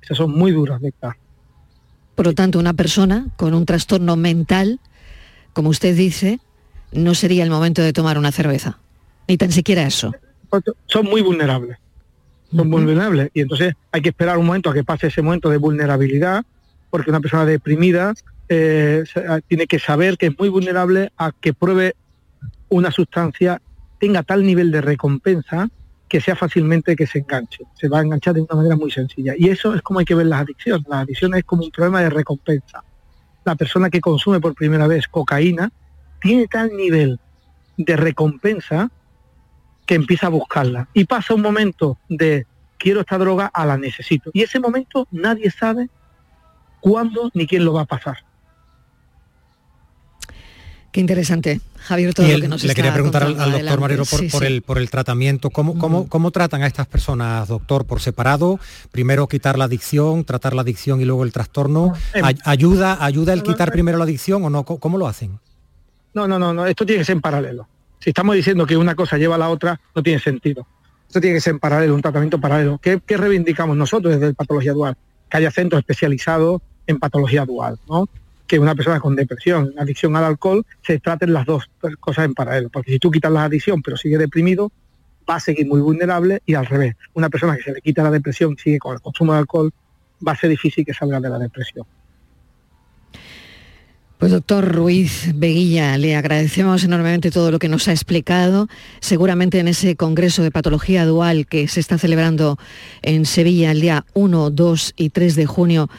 esas son muy duras de estar. Por lo tanto, una persona con un trastorno mental, como usted dice, no sería el momento de tomar una cerveza. Ni tan siquiera eso. Son muy vulnerables. Son vulnerables. Y entonces hay que esperar un momento a que pase ese momento de vulnerabilidad, porque una persona deprimida eh, tiene que saber que es muy vulnerable a que pruebe una sustancia, tenga tal nivel de recompensa que sea fácilmente que se enganche. Se va a enganchar de una manera muy sencilla. Y eso es como hay que ver las adicciones. Las adicciones es como un problema de recompensa. La persona que consume por primera vez cocaína tiene tal nivel de recompensa que empieza a buscarla. Y pasa un momento de quiero esta droga a la necesito. Y ese momento nadie sabe cuándo ni quién lo va a pasar. Qué interesante, Javier, todo lo que nos Le quería preguntar al, doctor Marero por, Sí, por sí. el, por el tratamiento. ¿Cómo, cómo, ¿Cómo tratan a estas personas, doctor? ¿Por separado? Primero quitar la adicción, tratar la adicción y luego el trastorno. Em- Ay- ¿Ayuda, ayuda el quitar primero la adicción o no? ¿Cómo, cómo lo hacen? No, no, no, no, esto tiene que ser en paralelo. Si estamos diciendo que una cosa lleva a la otra, no tiene sentido. Esto tiene que ser en paralelo, un tratamiento paralelo. ¿Qué, qué reivindicamos nosotros desde el patología dual? Que haya centros especializados en patología dual, ¿no? Que una persona con depresión, adicción al alcohol, se traten las dos cosas en paralelo. Porque si tú quitas la adicción pero sigue deprimido, va a seguir muy vulnerable y al revés. Una persona que se le quita la depresión, sigue con el consumo de alcohol, va a ser difícil que salga de la depresión. Pues doctor Ruiz Veguilla, le agradecemos enormemente todo lo que nos ha explicado. Seguramente en ese Congreso de Patología Dual que se está celebrando en Sevilla el día 1, 2 y 3 de junio,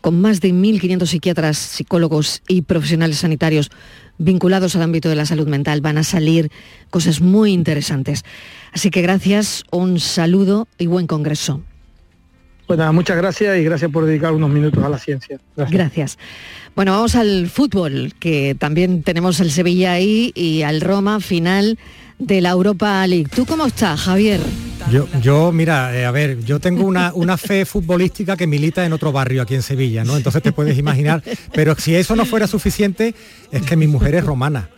con más de 1.500 psiquiatras, psicólogos y profesionales sanitarios vinculados al ámbito de la salud mental, van a salir cosas muy interesantes. Así que gracias, un saludo y buen Congreso. Pues nada, muchas gracias y gracias por dedicar unos minutos a la ciencia. Gracias. Bueno, vamos al fútbol, que también tenemos el Sevilla ahí y al Roma final de la Europa League. ¿Tú cómo estás, Javier? Yo, yo mira, eh, a ver, yo tengo una, una fe futbolística que milita en otro barrio aquí en Sevilla, ¿no? Entonces te puedes imaginar. Pero si eso no fuera suficiente, es que mi mujer es romana.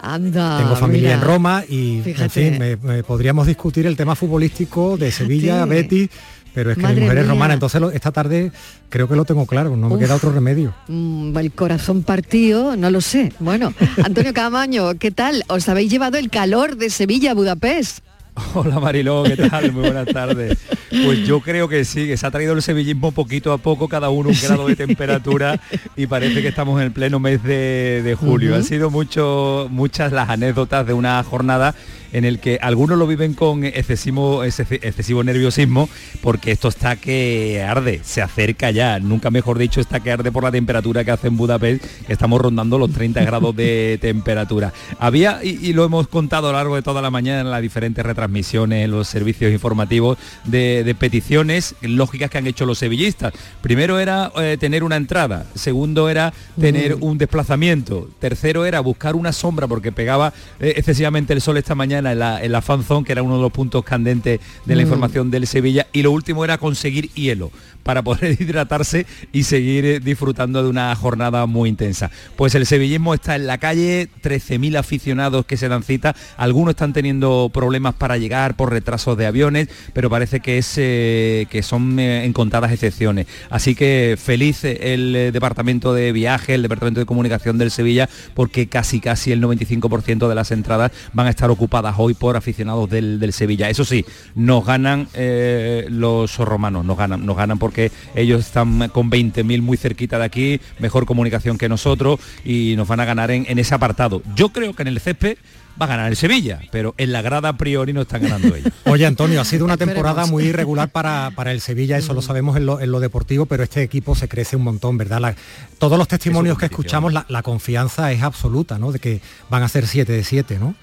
Anda. Tengo familia mira. en Roma y, en fin, me- me podríamos discutir el tema futbolístico de Sevilla. Betis, pero es que Madre mi mujer es romana, entonces lo- esta tarde creo que lo tengo claro, no me queda otro remedio. Mm, el corazón partido, no lo sé. Bueno, [laughs] Antonio Camaño, ¿qué tal? ¿Os habéis llevado el calor de Sevilla a Budapest? [laughs] Hola Mariló, ¿qué tal? Muy buenas tardes. Pues yo creo que sí, que se ha traído el sevillismo poquito a poco, cada uno un grado de temperatura y parece que estamos en el pleno mes de, de julio. Han sido mucho, muchas las anécdotas de una jornada en el que algunos lo viven con excesivo, excesi- excesivo nerviosismo porque esto está que arde, se acerca ya, nunca mejor dicho, está que arde por la temperatura que hace en Budapest, que estamos rondando los 30 grados de temperatura. Había, y, y lo hemos contado a lo largo de toda la mañana en las diferentes retransmisiones, en los servicios informativos, de, de peticiones lógicas que han hecho los sevillistas. Primero era eh, tener una entrada, segundo era tener un desplazamiento, tercero era buscar una sombra porque pegaba eh, excesivamente el sol esta mañana en la, en la fan zone, que era uno de los puntos candentes de la Mm. información del Sevilla, y lo último era conseguir hielo para poder [laughs] hidratarse y seguir eh, disfrutando de una jornada muy intensa. Pues el sevillismo está en la calle, 13.000 aficionados que se dan cita, algunos están teniendo problemas para llegar por retrasos de aviones, pero parece que, es, eh, que son eh, en contadas excepciones. Así que feliz el eh, departamento de viaje, el departamento de comunicación del Sevilla, porque casi casi el 95% de las entradas van a estar ocupadas hoy por aficionados del, del Sevilla. Eso sí, nos ganan eh, los romanos, nos ganan, nos ganan porque ellos están con 20.000 muy cerquita de aquí, mejor comunicación que nosotros y nos van a ganar en, en ese apartado. Yo creo que en el césped va a ganar el Sevilla, pero en la grada a priori no están ganando ellos. [laughs] Oye, Antonio, ha sido una temporada muy irregular para, para el Sevilla, eso lo sabemos en lo, en lo deportivo, pero este equipo se crece un montón, ¿verdad? La- todos los testimonios que escuchamos, la, la confianza es absoluta, ¿no? De que van a ser 7 de 7, ¿no?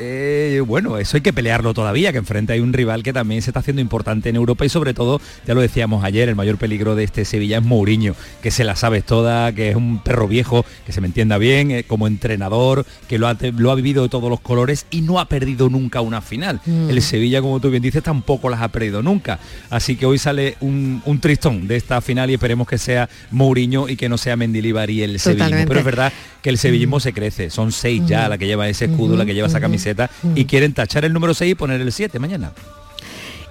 Eh, bueno, eso hay que pelearlo todavía, que enfrente hay un rival que también se está haciendo importante en Europa y sobre todo, ya lo decíamos ayer, el mayor peligro de este Sevilla es Mourinho, que se la sabes toda, que es un perro viejo, que se me entienda bien, eh, como entrenador, que lo ha, te- lo ha vivido de todos los colores y no ha perdido nunca una final. Mm. El Sevilla, como tú bien dices, tampoco las ha perdido nunca. Así que hoy sale un, un tristón de esta final y esperemos que sea Mourinho y que no sea Mendilibar y el sevillismo. Totalmente. Pero es verdad que el sevillismo se crece, son seis ya Ujú. la que lleva ese escudo, la que lleva esa ujú, camiseta y quieren tachar el número 6 y poner el 7 mañana.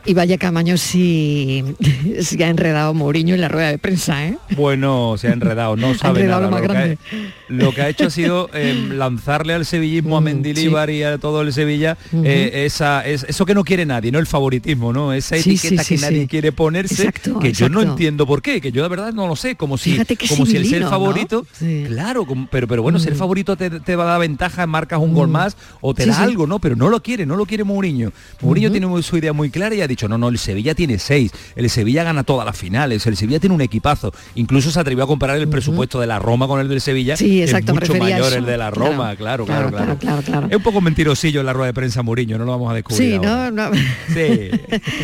Y vaya Camaño si, si ha enredado Mourinho en la rueda de prensa, ¿eh? Bueno, se ha enredado, no [laughs] sabe nada. Lo, que ha, lo, que ha, hecho ha sido eh, lanzarle al sevillismo a mm, Mendilibar y a todo el Sevilla eh, esa, es, eso que no quiere nadie, ¿no? El favoritismo, ¿no? Esa etiqueta que nadie quiere ponerse, que yo no entiendo por qué, que yo de verdad no lo sé, como si, como si el ser favorito, claro, pero, pero bueno, ser mm. favorito te, va a dar ventaja, marcas un gol mm. más o te da algo, ¿no? Pero no lo quiere, no lo quiere Mourinho. Mourinho tiene su idea muy clara y ha dicho no, no, el Sevilla tiene seis, el Sevilla gana todas las finales, el Sevilla tiene un equipazo. Incluso se atrevió a comparar el presupuesto de la Roma con el del Sevilla. Sí, exacto, es mucho mayor el de la Roma, claro claro claro, Es un poco mentirosillo en la rueda de prensa Mourinho, no lo vamos a descubrir. Sí, no, no. Sí,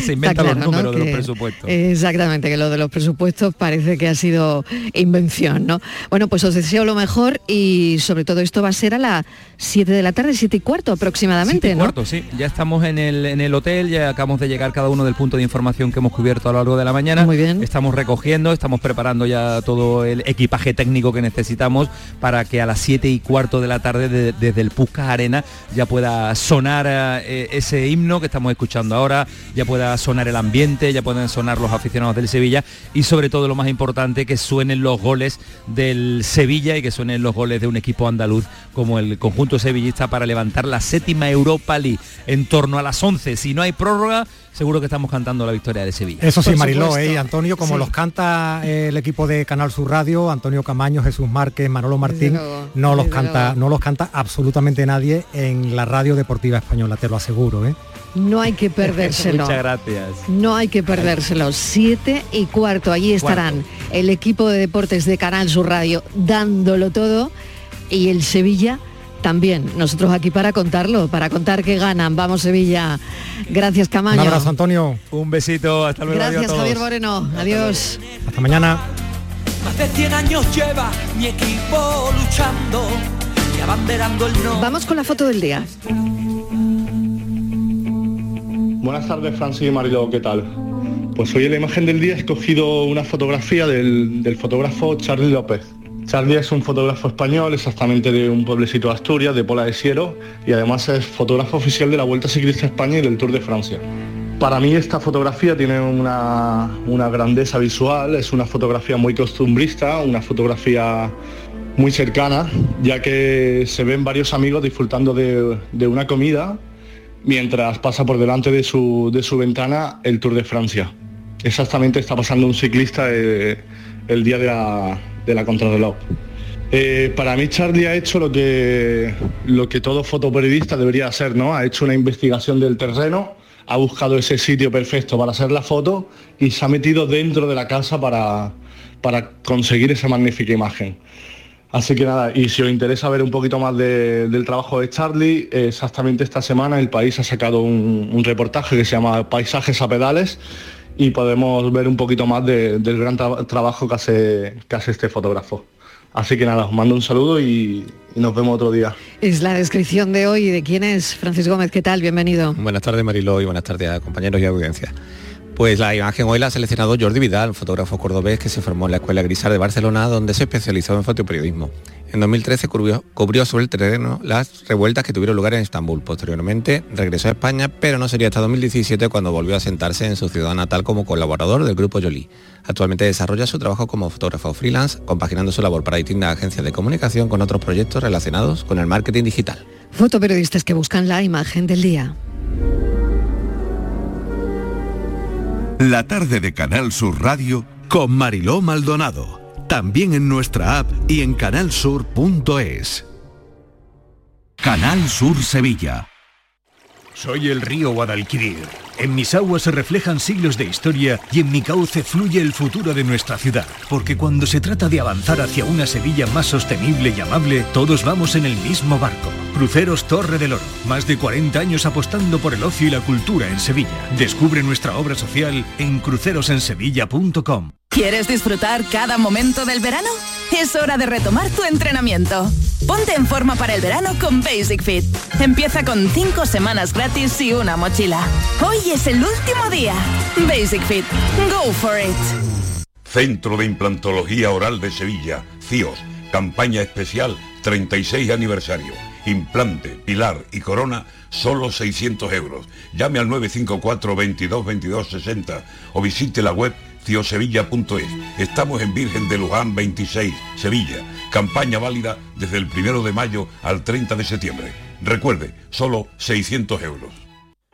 [laughs] se inventa los números de los presupuestos. Exactamente, que lo de los presupuestos parece que ha sido invención, ¿no? Bueno, pues os deseo lo mejor y sobre todo esto va a ser a las 7 de la tarde, 7 y cuarto aproximadamente, y cuarto, sí. Ya estamos en el, en el hotel, ya acabamos de llegar cada uno del punto de información que hemos cubierto a lo largo de la mañana. Muy bien. Estamos recogiendo, estamos preparando ya todo el equipaje técnico que necesitamos para que a las 7 y cuarto de la tarde desde el Puscas Arena ya pueda sonar eh, ese himno que estamos escuchando ahora, ya pueda sonar el ambiente, ya puedan sonar los aficionados del Sevilla y sobre todo lo más importante que suenen los goles del Sevilla y que suenen los goles de un equipo andaluz como el conjunto sevillista para levantar la séptima Europa League en torno a las 11. Si no hay prórroga, seguro que estamos cantando la victoria de Sevilla. Eso sí, Mariló, ¿eh? Antonio, como los canta eh, el equipo de Canal Sur Radio, Antonio Camaño, Jesús Márquez, Manolo Martín, no los canta, no los canta absolutamente nadie en la radio deportiva española, te lo aseguro, ¿eh? No hay que [laughs] perdérselo. Muchas gracias. No hay que perdérselo. Siete y cuarto, allí estarán el equipo de deportes de Canal Sur Radio dándolo todo y el Sevilla también. Nosotros aquí para contarlo, para contar que ganan. Vamos Sevilla. Gracias Camaño. Un abrazo Antonio. Un besito, hasta luego. Gracias Javier Moreno. Adiós. Hasta mañana. Más de 100 años lleva mi equipo luchando y abanderando el no. Vamos con la foto del día. Buenas tardes Francis y Marilo, ¿qué tal? Pues hoy en la imagen del día he escogido una fotografía del, del fotógrafo Charlie López. Charlie es un fotógrafo español, exactamente de un pueblecito de Asturias, de Pola de Siero, y además es fotógrafo oficial de la Vuelta Ciclista España y del Tour de Francia. Para mí esta fotografía tiene una, grandeza visual, es una fotografía muy costumbrista, una fotografía muy cercana, ya que se ven varios amigos disfrutando de, una comida mientras pasa por delante de su, ventana el Tour de Francia. Exactamente está pasando un ciclista eh, el día de la, de la contrarreloj. Eh, para mí Charlie ha hecho lo que, lo que todo fotoperiodista debería hacer, ¿no? Ha hecho una investigación del terreno, ha buscado ese sitio perfecto para hacer la foto y se ha metido dentro de la casa para, para conseguir esa magnífica imagen. Así que nada, y si os interesa ver un poquito más del trabajo de Charlie, exactamente esta semana el país ha sacado un reportaje que se llama Paisajes a pedales y podemos ver un poquito más del gran trabajo que hace, que hace este fotógrafo. Así que nada, os mando un saludo y, nos vemos otro día. Es la descripción de hoy de quién es Francis Gómez. ¿Qué tal? Bienvenido. Buenas tardes Mariló y buenas tardes a compañeros y audiencia. Pues la imagen hoy la ha seleccionado Jordi Vidal, fotógrafo cordobés que se formó en la Escuela Grisar de Barcelona, donde se especializó en fotoperiodismo. En 2013 cubrió, sobre el terreno las revueltas que tuvieron lugar en Estambul. Posteriormente regresó a España, pero no sería hasta 2017 cuando volvió a sentarse en su ciudad natal como colaborador del grupo Jolie. Actualmente desarrolla su trabajo como fotógrafo freelance, compaginando su labor para distintas agencias de comunicación con otros proyectos relacionados con el marketing digital. Fotoperiodistas que buscan la imagen del día. La tarde de Canal Sur Radio con Mariló Maldonado también en nuestra app y en canalsur.es. Canal Sur Sevilla. Soy el río Guadalquivir. En mis aguas se reflejan siglos de historia y en mi cauce fluye el futuro de nuestra ciudad. Porque cuando se trata de avanzar hacia una Sevilla más sostenible y amable, todos vamos en el mismo barco. Cruceros Torre del Oro. Más de 40 años apostando por el ocio y la cultura en Sevilla. Descubre nuestra obra social en crucerosensevilla.com. ¿Quieres disfrutar cada momento del verano? Es hora de retomar tu entrenamiento. Ponte en forma para el verano con Basic Fit. Empieza con 5 semanas gratis y una mochila. Hoy es el último día. Basic Fit. Go for it. Centro de Implantología Oral de Sevilla, CIOS. Campaña especial 36 aniversario implante, pilar y corona, solo 600 euros. Llame al 954 22 22 60 o visite la web ciosevilla.es. Estamos en Virgen de Luján 26, Sevilla. Campaña válida desde el 1 de mayo al 30 de septiembre. Recuerde, solo 600 euros.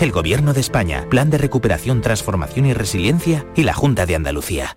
el Gobierno de España, Plan de Recuperación, Transformación y Resiliencia y la Junta de Andalucía.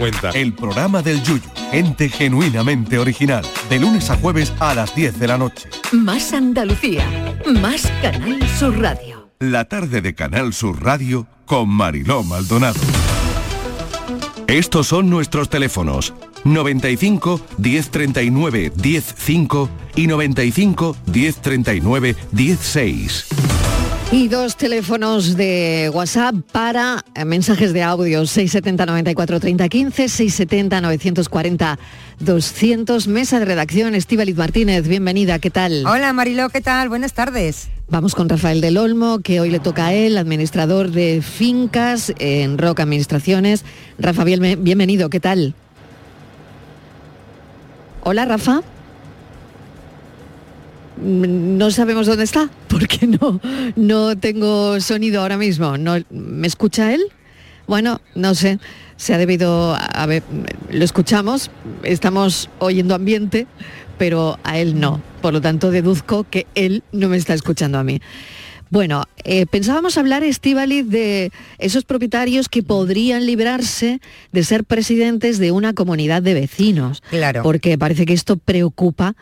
cuenta. El programa del Yuyu, ente genuinamente original, de lunes a jueves a las 10 de la noche. Más Andalucía, más Canal Sur Radio. La tarde de Canal Sur Radio con Mariló Maldonado. Estos son nuestros teléfonos 95 1039 105 y 95 1039 16. Y dos teléfonos de WhatsApp para eh, mensajes de audio 670 94 30 15, 670 940 200. Mesa de redacción, Estíbaliz Martínez, bienvenida, ¿qué tal? Hola Mariló, ¿qué tal? Buenas tardes. Vamos con Rafael del Olmo, que hoy le toca a él, administrador de fincas en Roca Administraciones. Rafa, bien- bienvenido, ¿qué tal? Hola, Rafa. No sabemos dónde está, porque [laughs] no, no tengo sonido ahora mismo. No, ¿Me escucha él? Bueno, no sé, se ha debido, a ver, lo escuchamos, estamos oyendo ambiente, pero a él no. Por lo tanto, deduzco que él no me está escuchando a mí. Bueno, eh, pensábamos hablar, Estíbaliz, de esos propietarios que podrían librarse de ser presidentes de una comunidad de vecinos. Claro. Porque parece que esto preocupa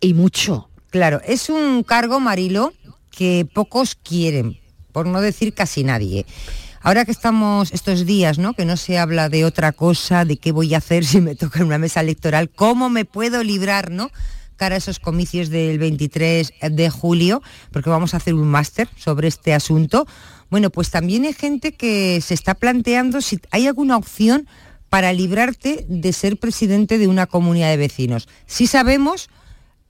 y mucho. Claro, es un cargo, Marilo, que pocos quieren, por no decir casi nadie. Ahora que estamos estos días, ¿no? Que no se habla de otra cosa, de qué voy a hacer si me toca en una mesa electoral, cómo me puedo librar, ¿no? cara a esos comicios del 23 de julio, porque vamos a hacer un máster sobre este asunto. Bueno, pues también hay gente que se está planteando si hay alguna opción para librarte de ser presidente de una comunidad de vecinos. Si sabemos,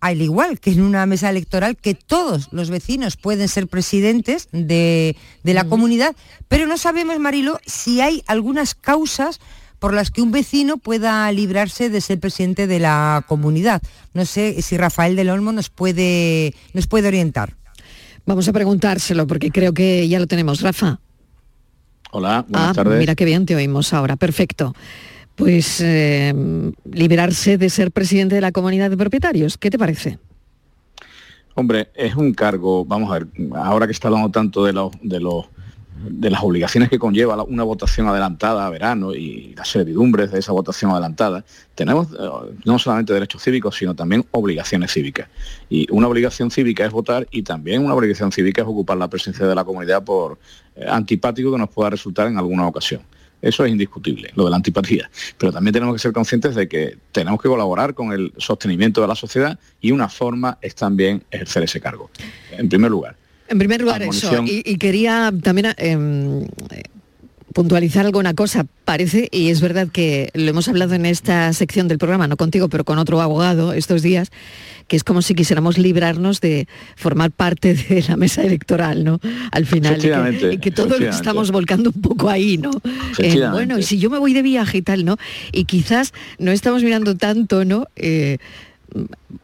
al igual que en una mesa electoral, que todos los vecinos pueden ser presidentes de, de la comunidad, pero no sabemos, Marilo, si hay algunas causas por las que un vecino pueda librarse de ser presidente de la comunidad. No sé si Rafael del Olmo nos puede, nos puede orientar. Vamos a preguntárselo porque creo que ya lo tenemos. Rafa. Hola, buenas ah, tardes. mira qué bien te oímos ahora. Perfecto. Pues eh, liberarse de ser presidente de la comunidad de propietarios. ¿Qué te parece? Hombre, es un cargo, vamos a ver, ahora que está hablando tanto de los, de los de las obligaciones que conlleva una votación adelantada a verano y las servidumbres de esa votación adelantada, tenemos eh, no solamente derechos cívicos, sino también obligaciones cívicas. Y una obligación cívica es votar y también una obligación cívica es ocupar la presencia de la comunidad por eh, antipático que nos pueda resultar en alguna ocasión. Eso es indiscutible, lo de la antipatía. Pero también tenemos que ser conscientes de que tenemos que colaborar con el sostenimiento de la sociedad y una forma es también ejercer ese cargo. En primer lugar. En primer lugar, eso. Y quería también em, puntualizar alguna cosa. Parece, y es verdad que lo hemos hablado en esta sección del programa, no contigo, pero con otro abogado estos días, que es como si quisiéramos librarnos de formar parte [laughs] de la mesa electoral, ¿no? Al final. Y que, Efectivamente, y que todos lo estamos volcando un poco ahí, ¿no? Eh, bueno, y si yo me voy de viaje y tal, ¿no? Y quizás no estamos mirando tanto, ¿no? Eh,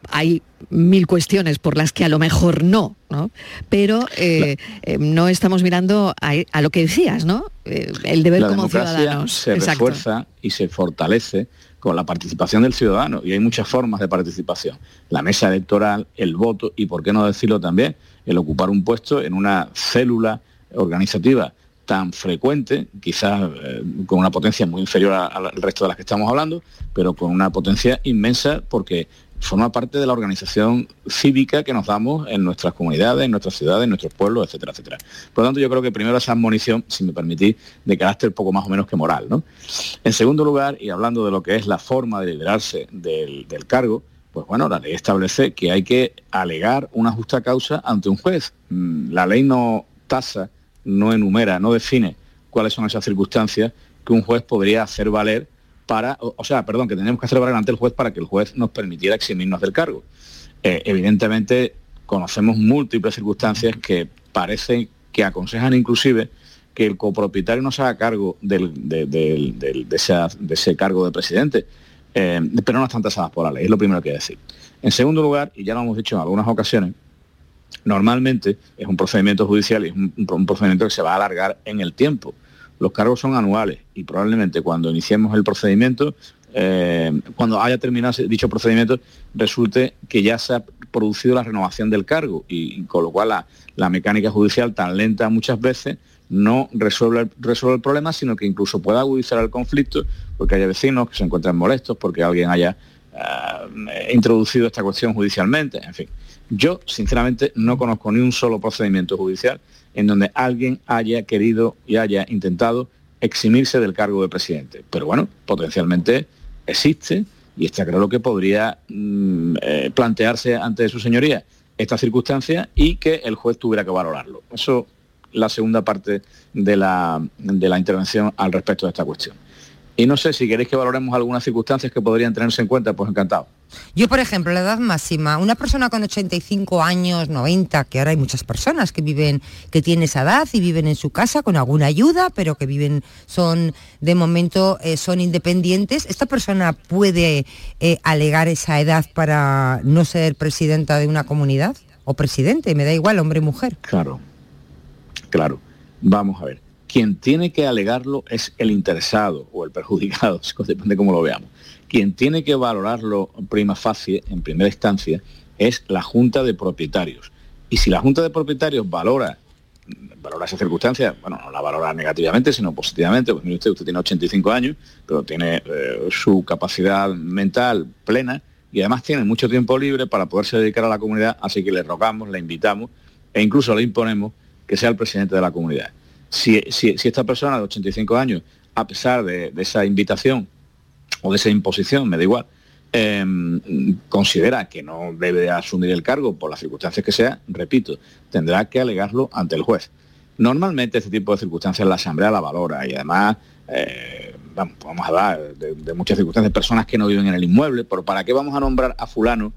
hay mil cuestiones por las que a lo mejor no, ¿no? Pero eh, eh, no estamos mirando a, a lo que decías, ¿no? Eh, el deber la como ciudadanos. se refuerza y se fortalece con la participación del ciudadano y hay muchas formas de participación. La mesa electoral, el voto y, por qué no decirlo también, el ocupar un puesto en una célula organizativa tan frecuente, quizás eh, con una potencia muy inferior al resto de las que estamos hablando, pero con una potencia inmensa porque forma parte de la organización cívica que nos damos en nuestras comunidades, en nuestras ciudades, en nuestros pueblos, etcétera, etcétera. Por lo tanto, yo creo que primero esa munición, si me permitís, de carácter poco más o menos que moral. ¿no? En segundo lugar, y hablando de lo que es la forma de liberarse del, del cargo, pues bueno, la ley establece que hay que alegar una justa causa ante un juez. Mm, la ley no tasa, no enumera, no define cuáles son esas circunstancias que un juez podría hacer valer para, o, sea, perdón, que tenemos que valer ante el juez para que el juez nos permitiera eximirnos del cargo. Eh, evidentemente, conocemos múltiples circunstancias que parecen que aconsejan inclusive que el copropietario no se haga cargo del, de, ese, cargo de presidente, eh, pero no están tasadas por la ley, es lo primero que hay que decir. En segundo lugar, y ya lo hemos dicho en algunas ocasiones, normalmente es un procedimiento judicial y es un procedimiento que se va a alargar en el tiempo. Los cargos son anuales y probablemente cuando iniciemos el procedimiento, eh, cuando haya terminado dicho procedimiento, resulte que ya se ha producido la renovación del cargo y, con lo cual la, mecánica judicial tan lenta muchas veces no resuelve, el problema, sino que incluso pueda agudizar el conflicto porque haya vecinos que se encuentran molestos, porque alguien haya eh, introducido esta cuestión judicialmente, en fin. Yo, sinceramente, no conozco ni un solo procedimiento judicial en donde alguien haya querido y haya intentado eximirse del cargo de presidente. Pero bueno, potencialmente existe y está claro que podría mm, eh, plantearse ante su señoría esta circunstancia y que el juez tuviera que valorarlo. Eso la segunda parte de la, de la intervención al respecto de esta cuestión. Y no sé si queréis que valoremos algunas circunstancias que podrían tenerse en cuenta, pues encantado. Yo, por ejemplo, la edad máxima, una persona con 85 años, 90, que ahora hay muchas personas que viven, que tienen esa edad y viven en su casa con alguna ayuda, pero que viven, son, de momento, eh, son independientes. ¿Esta persona puede eh, alegar esa edad para no ser presidenta de una comunidad? O presidente, me da igual, hombre o mujer. Claro, claro. Vamos a ver quien tiene que alegarlo es el interesado o el perjudicado, [laughs] depende cómo lo veamos. Quien tiene que valorarlo prima facie, en primera instancia, es la Junta de Propietarios. Y si la Junta de Propietarios valora, valora esa circunstancia, bueno, no la valora negativamente, sino positivamente, pues mire usted, usted tiene 85 años, pero tiene eh, su capacidad mental plena y además tiene mucho tiempo libre para poderse dedicar a la comunidad, así que le rogamos, le invitamos e incluso le imponemos que sea el presidente de la comunidad si, esta persona de 85 años, a pesar de, esa invitación o de esa imposición, me da igual, em, considera que no debe asumir el cargo por las circunstancias que sea, repito, tendrá que alegarlo ante el juez. Normalmente este tipo de circunstancias la Asamblea la valora y además eh, vamos, a hablar de, de, muchas circunstancias, personas que no viven en el inmueble, pero ¿para qué vamos a nombrar a fulano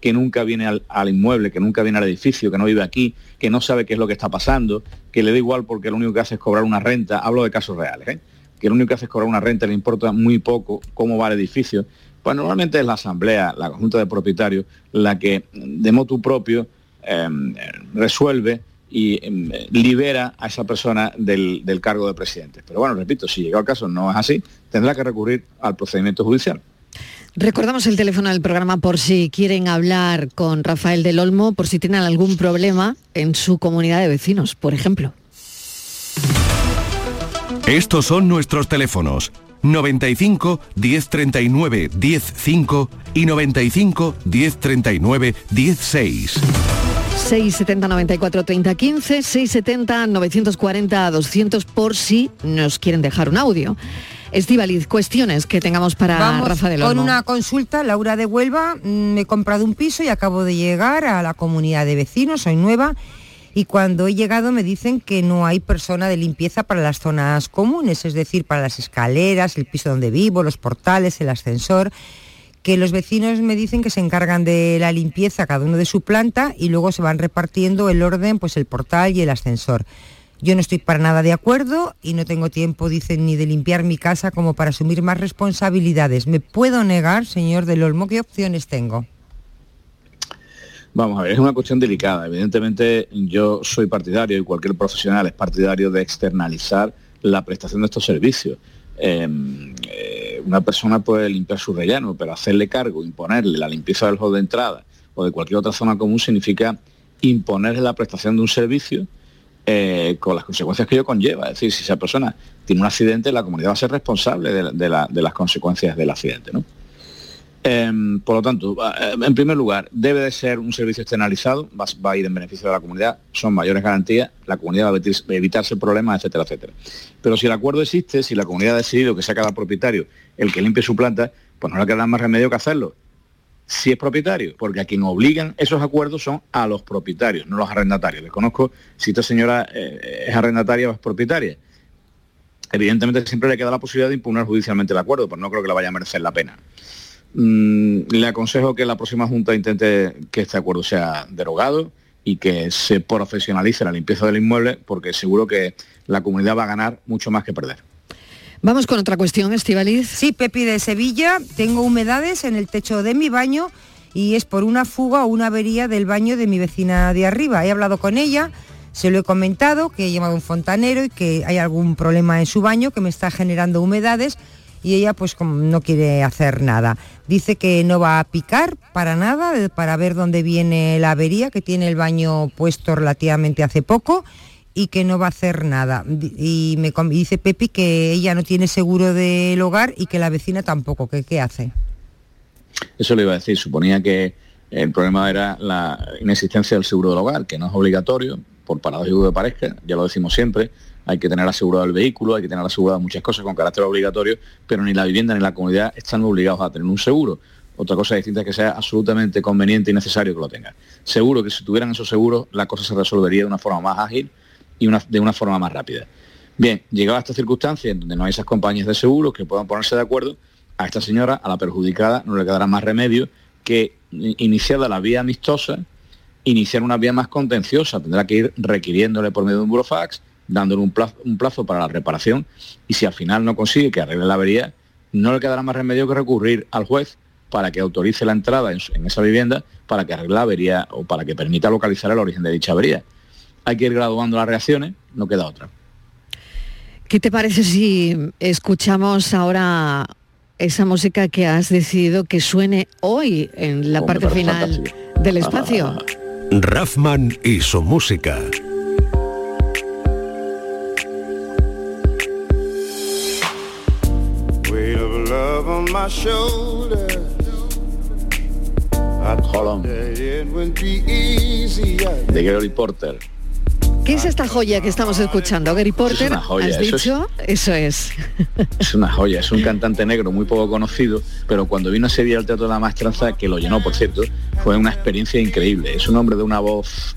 que nunca viene al, inmueble, que nunca viene al edificio, que no vive aquí, que no sabe qué es lo que está pasando, que le da igual porque lo único que hace es cobrar una renta, hablo de casos reales, ¿eh? que lo único que hace es cobrar una renta, le importa muy poco cómo va el edificio, pues normalmente es la asamblea, la junta de propietarios, la que de motu propio em, resuelve y em, libera a esa persona del, del cargo de presidente. Pero bueno, repito, si llega el caso no es así, tendrá que recurrir al procedimiento judicial. Recordamos el teléfono del programa por si quieren hablar con Rafael del Olmo, por si tienen algún problema en su comunidad de vecinos, por ejemplo. Estos son nuestros teléfonos 95 1039 105 y 95 1039 16. 670 94 30 15, 670 940 200 por si nos quieren dejar un audio. Estivaliz, cuestiones que tengamos para Vamos Rafa del Con una consulta, Laura de Huelva, mm, me he comprado un piso y acabo de llegar a la comunidad de vecinos, soy nueva, y cuando he llegado me dicen que no hay persona de limpieza para las zonas comunes, es decir, para las escaleras, el piso donde vivo, los portales, el ascensor que los vecinos me dicen que se encargan de la limpieza cada uno de su planta y luego se van repartiendo el orden, pues el portal y el ascensor. Yo no estoy para nada de acuerdo y no tengo tiempo, dicen, ni de limpiar mi casa como para asumir más responsabilidades. ¿Me puedo negar, señor del Olmo? ¿Qué opciones tengo? Vamos a ver, es una cuestión delicada. Evidentemente yo soy partidario y cualquier profesional es partidario de externalizar la prestación de estos servicios. Em, eh, una persona puede limpiar su relleno, pero hacerle cargo, imponerle la limpieza del hall de entrada o de cualquier otra zona común significa imponerle la prestación de un servicio eh, con las consecuencias que ello conlleva. Es decir, si esa persona tiene un accidente, la comunidad va a ser responsable de, las consecuencias del accidente. ¿no? Em, por lo tanto, eh, en primer lugar, debe de ser un servicio externalizado, va, a ir en beneficio de la comunidad, son mayores garantías, la comunidad va a evitarse problemas, etcétera, etcétera. Pero si el acuerdo existe, si la comunidad ha decidido que sea cada propietario el que limpie su planta, pues no le queda más remedio que hacerlo. Si es propietario, porque a quien obligan esos acuerdos son a los propietarios, no los arrendatarios. Desconozco si esta señora eh, es arrendataria o es propietaria. Evidentemente siempre le queda la posibilidad de impugnar judicialmente el acuerdo, pero no creo que le vaya a merecer la pena. Mm, le aconsejo que la próxima Junta intente que este acuerdo sea derogado y que se profesionalice la limpieza del inmueble, porque seguro que la comunidad va a ganar mucho más que perder. Vamos con otra cuestión, Estivaliz. Sí, Pepi de Sevilla, tengo humedades en el techo de mi baño y es por una fuga o una avería del baño de mi vecina de arriba. He hablado con ella, se lo he comentado, que he llamado a un fontanero y que hay algún problema en su baño que me está generando humedades y ella pues no quiere hacer nada. Dice que no va a picar para nada, para ver dónde viene la avería, que tiene el baño puesto relativamente hace poco y que no va a hacer nada. Y me dice Pepi que ella no tiene seguro del hogar y que la vecina tampoco, que qué hace. Eso le iba a decir, suponía que el problema era la inexistencia del seguro del hogar, que no es obligatorio, por paradójico de parezca, ya lo decimos siempre, hay que tener asegurado el vehículo, hay que tener asegurado muchas cosas con carácter obligatorio, pero ni la vivienda ni la comunidad están obligados a tener un seguro. Otra cosa distinta es que sea absolutamente conveniente y necesario que lo tengan. Seguro que si tuvieran esos seguros, la cosa se resolvería de una forma más ágil y de una forma más rápida. Bien, llegado a esta circunstancia en donde no hay esas compañías de seguros que puedan ponerse de acuerdo, a esta señora, a la perjudicada, no le quedará más remedio que iniciada la vía amistosa, iniciar una vía más contenciosa. Tendrá que ir requiriéndole por medio de un burofax, dándole un plazo, un plazo para la reparación y si al final no consigue que arregle la avería, no le quedará más remedio que recurrir al juez para que autorice la entrada en, esa vivienda para que arregle la avería o para que permita localizar el origen de dicha avería. Hay que ir graduando las reacciones, no queda otra. ¿Qué te parece si escuchamos ahora esa música que has decidido que suene hoy en la parte final del espacio? Raffman y su música. De Gary Porter. ¿Qué es esta joya que estamos escuchando? Gary Porter, es joya, ¿has dicho? eso es. Es una joya, es un cantante negro muy poco conocido, pero cuando vino a Sevilla al Teatro de la Maestranza, que lo llenó, por cierto, fue una experiencia increíble. Es un hombre de una voz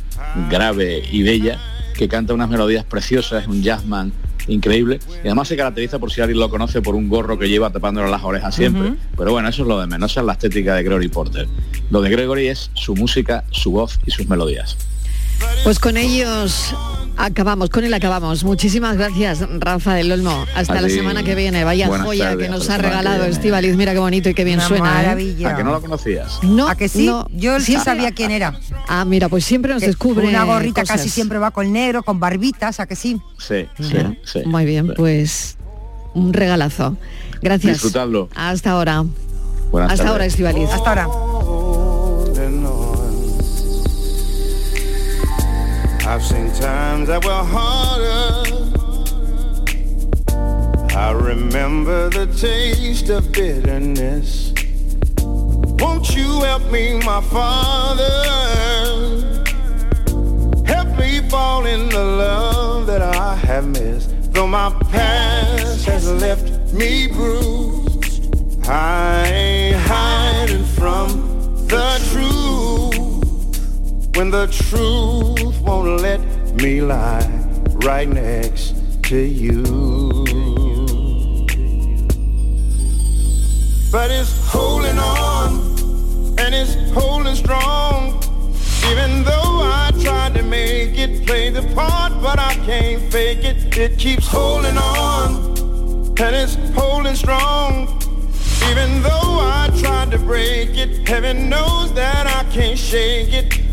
grave y bella, que canta unas melodías preciosas, es un jazzman increíble y además se caracteriza por si alguien lo conoce por un gorro que lleva tapándole las orejas siempre. Pero bueno, eso es lo de menos, es la estética de Gregory Porter. Lo de Gregory es su música, su voz y sus melodías. Pues con ellos acabamos, con él acabamos. Muchísimas gracias, Rafa del Olmo. Hasta la semana que viene. Vaya joya que nos ha regalado Estivaliz. Mira qué bonito y qué bien suena. ¿eh? Maravilla. ¿A que no lo conocías? No, ¿A que sí? Yo sí sabía quién era. Ah, mira, pues siempre nos descubre Una gorrita casi siempre va con negro, con barbitas, ¿a que sí? Sí, sí, Muy bien, pues un regalazo. Gracias. Disfrutadlo. Hasta ahora. Buenas Hasta ahora, Estivaliz. Hasta ahora. I've seen times that were harder. I remember the taste of bitterness. Won't you help me, my father? Help me fall in the love that I have missed. Though my past has left me bruised, I ain't hiding from the truth when the truth won't let me lie right next to you. But it's holding on and it's holding strong. Even though I tried to make it play the part, but I can't fake it. It keeps holding on and it's holding strong. Even though I tried to break it, heaven knows that I can't shake it.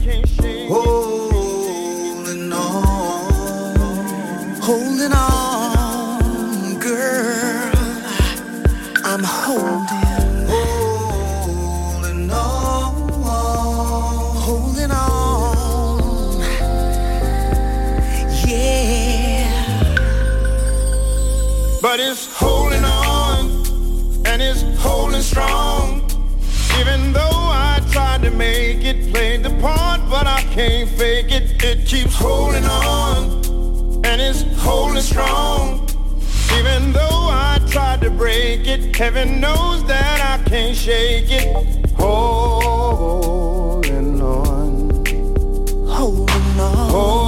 Holding on, holding on, girl. I'm Holding on, holding on, yeah. But it's holding on, and it's holding strong. Even though I tried to make it, played the part, but I can't fake it. It keeps holding on, and it's holding strong. Even though I tried to break it, heaven knows that I can't shake it. Holding on, holding on. Holding